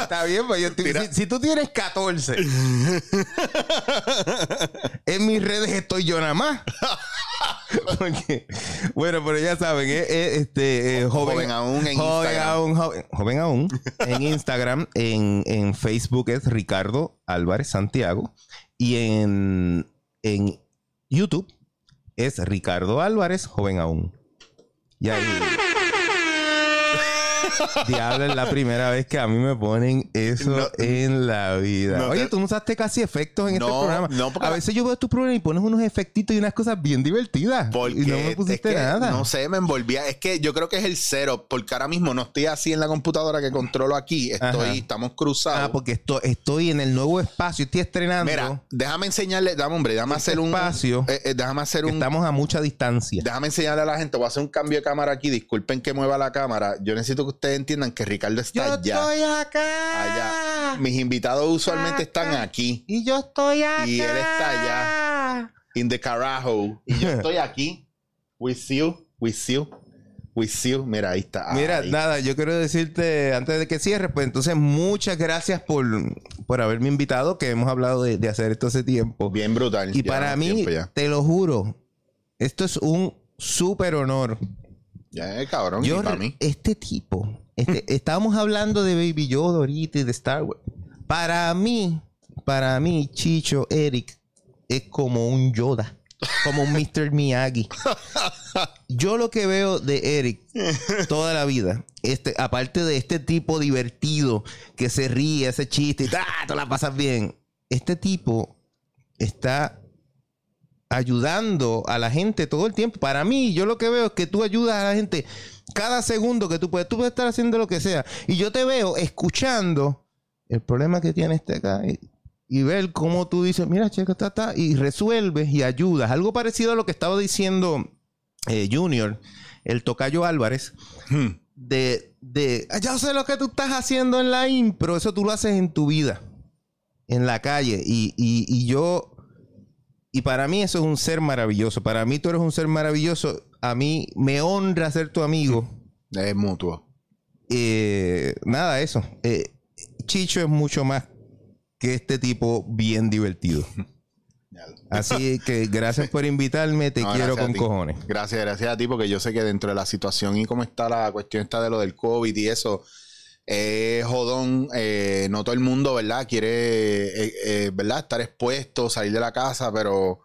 Está bien, pues yo estoy- Tira- si, si tú tienes 14, en mis redes estoy yo nada más. Porque, bueno, pero ya saben, eh, eh, este eh, joven, Joven aún en joven Instagram. aún, joven, joven aún en Instagram, en, en Facebook es Ricardo Álvarez Santiago y en, en YouTube es Ricardo Álvarez, joven aún. Y ahí. Diablo, es la primera vez que a mí me ponen eso No, en la vida. no Oye, te- tú no usaste casi efectos en este programa. no, porque a veces yo veo tu programa y pones unos efectitos y unas cosas bien divertidas. Porque y no me pusiste es que, nada. No sé, me envolvía. Es que yo creo que es el cero, porque ahora mismo no estoy así en la computadora que controlo aquí. Estoy, Ajá. estamos cruzados. Ah, porque esto, estoy en el nuevo espacio, estoy estrenando. Mira, déjame enseñarle, dame hombre, déjame Este hacer un espacio eh, eh, déjame hacer un estamos a mucha distancia. Déjame enseñarle a la gente, voy a hacer un cambio de cámara aquí. Disculpen que mueva la cámara. Yo necesito que ustedes entiendan que Ricardo está Yo allá. estoy acá. Allá. Mis invitados usualmente están aquí, Y yo estoy acá. Y él está allá. in the carajo. Y yo estoy aquí, with you, with you, with you. Mira, ahí está. Mira, nada, yo quiero decirte antes de que cierres, pues entonces muchas gracias por, por haberme invitado, que hemos hablado de, de hacer esto hace tiempo. Bien brutal. Y Ya para mí, te lo juro, esto es un súper honor. Ya eh, cabrón. Yo, para mí. este tipo, este, estábamos hablando de Baby Yoda ahorita y de Star Wars. Para mí, para mí, Chicho, Eric, es como un Yoda, como un Mr. Miyagi. Yo lo que veo de Eric toda la vida, este, aparte de este tipo divertido que se ríe, ese chiste y ¡ah! te la pasas bien. Este tipo está ayudando a la gente todo el tiempo. Para mí, yo lo que veo es que tú ayudas a la gente cada segundo que tú puedes. Tú puedes estar haciendo lo que sea. Y yo te veo escuchando el problema que tiene este acá. Y, y ver cómo tú dices, mira, checa, está, está, y resuelves y ayudas. Algo parecido a lo que estaba diciendo eh, Junior, el tocayo Álvarez, Hmm. de, de, "Ah, ya sé lo que tú estás haciendo en la impro, eso tú lo haces en tu vida, en la calle. Y, y- y yo, y para mí eso es un ser maravilloso. Para mí tú eres un ser maravilloso. A mí me honra ser tu amigo. Es mutuo. Eh, nada, eso. Eh, Chicho es mucho más que este tipo bien divertido. Así que gracias por invitarme. Te No, quiero con cojones. Gracias, gracias a ti, porque yo sé que dentro de la situación y cómo está la cuestión está de lo del COVID y eso, es jodón. eh, no todo el mundo, ¿verdad? Quiere, eh, eh, ¿verdad? Estar expuesto, salir de la casa, pero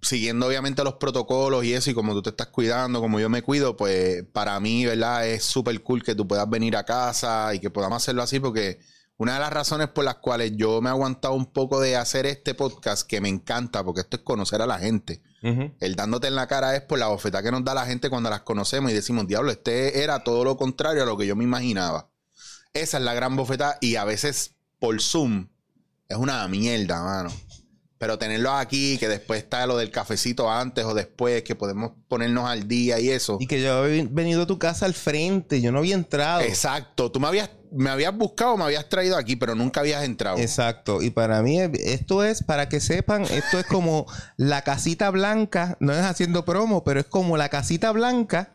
siguiendo obviamente los protocolos y eso, y como tú te estás cuidando, como yo me cuido, pues para mí, ¿verdad? Es súper cool que tú puedas venir a casa y que podamos hacerlo así, porque una de las razones por las cuales yo me he aguantado un poco de hacer este podcast, que me encanta, porque esto es conocer a la gente. El dándote en la cara es por la bofetada que nos da la gente cuando las conocemos y decimos, diablo, este era todo lo contrario a lo que yo me imaginaba. Esa es la gran bofetada y a veces por Zoom es una mierda, mano. Pero tenerlos aquí, que después está lo del cafecito antes o después, que podemos ponernos al día y eso. Y que yo había venido a tu casa al frente, yo no había entrado. Exacto. Tú me habías, me habías buscado, me habías traído aquí, pero nunca habías entrado. Exacto. Y para mí, esto es, para que sepan, esto es como la casita blanca, no es haciendo promo, pero es como la casita blanca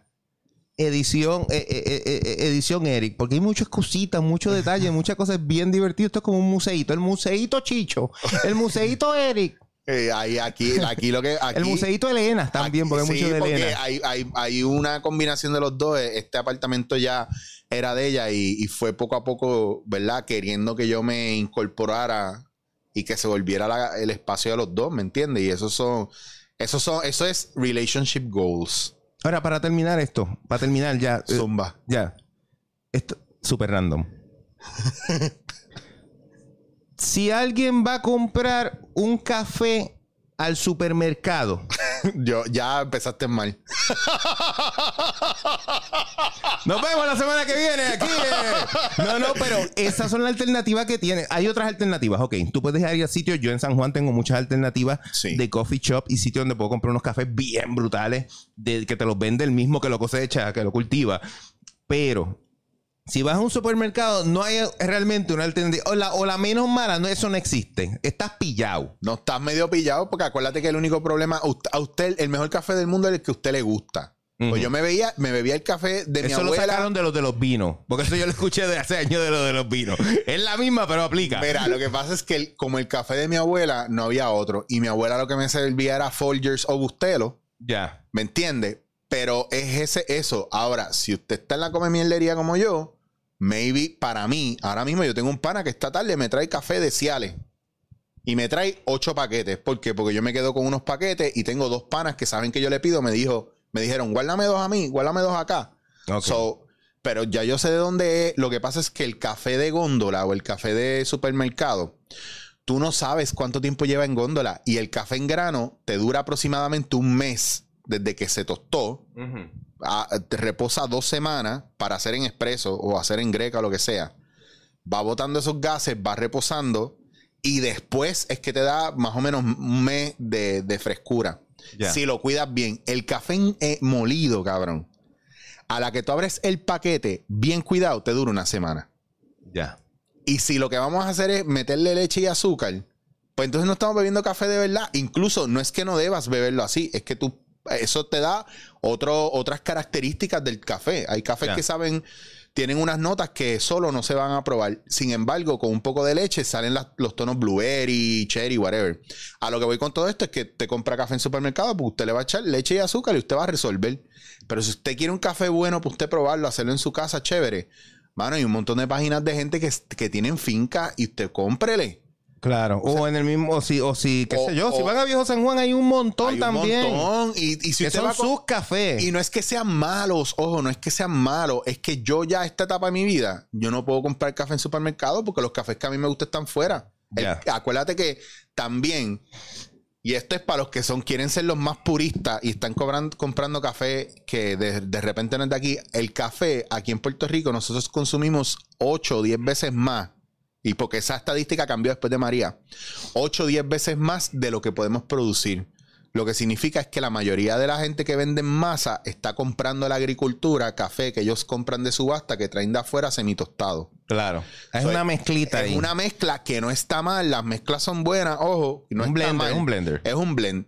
edición, eh, eh, eh, edición Eric, porque hay muchas cositas, muchos detalles, muchas cosas bien divertidas. Esto es como un museito, el museito Chicho, el museito Eric. ahí, aquí, aquí lo que. el museito Elena también, porque hay mucho de Elena. Hay, hay, hay, una combinación de los dos. Este apartamento ya era de ella y, fue poco a poco, ¿verdad? Queriendo que yo me incorporara y que se volviera el espacio de los dos, ¿me entiendes? Y eso son. Eso son, eso es relationship goals. Ahora, para terminar esto, para terminar ya. Eh, Zumba. ya. Esto, súper random. si alguien va a comprar un café al supermercado. Yo, ya empezaste mal. Nos vemos la semana que viene aquí. No, no, pero esas son las alternativas que tiene. Hay otras alternativas. Ok, tú puedes ir a sitios. Yo en San Juan tengo muchas alternativas de coffee shop y sitios donde puedo comprar unos cafés bien brutales de, que te los vende el mismo que lo cosecha, que lo cultiva. Pero si vas a un supermercado, no hay realmente una alternativa. O la, o la menos mala, no, eso no existe. Estás pillado. No estás medio pillado porque acuérdate que el único problema, a usted, el mejor café del mundo es el que a usted le gusta. Pues yo me veía, me bebía el café de mi abuela. Eso lo sacaron de los de los vinos. Porque eso yo lo escuché de hace años de los de los vinos. Es la misma, pero aplica. Mira, lo que pasa es que como el café de mi abuela, no había otro. Y mi abuela lo que me servía era Folgers o Bustelo. Ya. ¿Me entiende? Pero es ese, eso. Ahora, si usted está en la come como yo, maybe para mí, ahora mismo yo tengo un pana que esta tarde me trae café de Ciales. Y me trae ocho paquetes. ¿Por qué? Porque yo me quedo con unos paquetes y tengo dos panas que saben que yo le pido. Me dijo, me dijeron, guárdame dos a mí, guárdame dos acá. pero ya yo sé de dónde es. Lo que pasa es que el café de góndola o el café de supermercado, tú no sabes cuánto tiempo lleva en góndola. Y el café en grano te dura aproximadamente un mes desde que se tostó. Reposa dos semanas para hacer en expreso o hacer en greca o lo que sea. Va botando esos gases, va reposando y después es que te da más o menos un mes de frescura. Si lo cuidas bien. El café eh, molido, cabrón. A la que tú abres el paquete bien cuidado, te dura una semana. Ya. Y si lo que vamos a hacer es meterle leche y azúcar, pues entonces no estamos bebiendo café de verdad. Incluso no es que no debas beberlo así, es que tú eso te da otro, otras características del café. Hay cafés que saben tienen unas notas que solo no se van a probar. Sin embargo, con un poco de leche salen los tonos blueberry, cherry, whatever. A lo que voy con todo esto es que te compra café en supermercado, pues usted le va a echar leche y azúcar y usted va a resolver. Pero si usted quiere un café bueno, pues usted probarlo, hacerlo en su casa, chévere. Mano, hay un montón de páginas de gente que, que tienen finca y usted cómprele. Claro, o, en el mismo, o si, o si, qué sé yo, si van a Viejo San Juan hay un montón hay también. Un montón. Y, si usted son sus cafés. Y no es que sean malos, ojo, no es que sean malos, es que yo ya esta etapa de mi vida, yo no puedo comprar café en supermercado porque los cafés que a mí me gustan están fuera. acuérdate que también, y esto es para los que son, quieren ser los más puristas y están cobrando, comprando café que de, de repente no es de aquí. El café aquí en Puerto Rico nosotros consumimos 8 o 10 veces más y porque esa estadística cambió después de María. 8 o 10 veces más de lo que podemos producir. Lo que significa es que la mayoría de la gente que vende en masa está comprando la agricultura, café que ellos compran de subasta, que traen de afuera semitostado. Claro. Es una mezclita Es una mezcla que no está mal. Las mezclas son buenas, ojo. No un blender, un blender. Es un blend.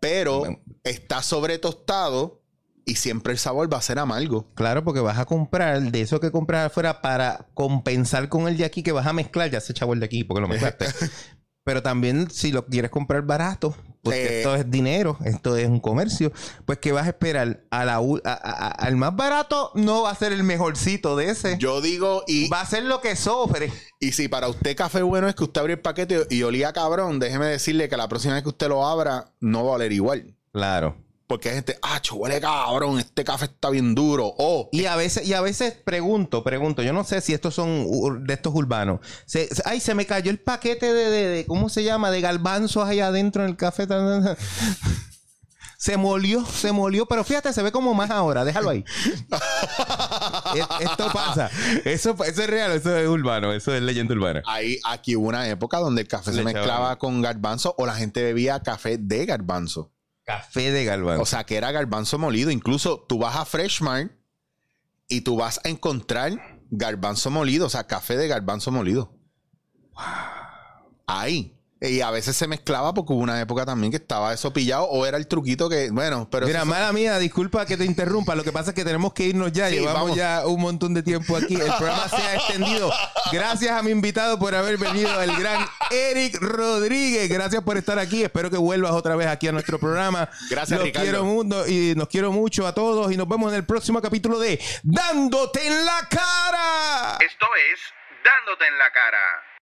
Pero está sobre tostado y siempre el sabor va a ser amargo. Claro, porque vas a comprar de eso que compras afuera para compensar con el de aquí que vas a mezclar. Ya se echaba el de aquí porque lo mezclaste. Pero también si lo quieres comprar barato, porque eh, esto es dinero, esto es un comercio, pues que vas a esperar a la al más barato no va a ser el mejorcito de ese. Yo digo y va a ser lo que sofre. Y si para usted café bueno es que usted abrió el paquete y olía cabrón, déjeme decirle que la próxima vez que usted lo abra no va a oler igual. Claro. Porque hay gente, ah, huele cabrón, este café está bien duro. Oh. Y a veces, y a veces pregunto, pregunto, yo no sé si estos son de estos urbanos. ay, se me cayó el paquete de, ¿cómo se llama? De galbanzos allá adentro en el café. Se molió, se molió, pero fíjate, se ve como más ahora. Déjalo ahí. Esto pasa. Eso, eso es real, eso es urbano, eso es leyenda urbana. Ahí, aquí hubo una época donde el café se mezclaba con garbanzo o la gente bebía café de garbanzo. Café de galván. O sea, que era garbanzo molido. Incluso tú vas a Freshmart y tú vas a encontrar garbanzo molido, o sea, café de garbanzo molido. Ahí. Y a veces se mezclaba porque hubo una época también que estaba eso pillado o era el truquito que, bueno, pero... Mira, mala mía, disculpa que te interrumpa. Lo que pasa es que tenemos que irnos ya. Sí, Llevamos vamos. ya un montón de tiempo aquí. El programa se ha extendido. Gracias a mi invitado por haber venido, el gran Eric Rodríguez. Gracias por estar aquí. Espero que vuelvas otra vez aquí a nuestro programa. Gracias, Los Ricardo. quiero mucho y nos quiero mucho a todos. Y nos vemos en el próximo capítulo de Dándote en la cara. Esto es Dándote en la cara.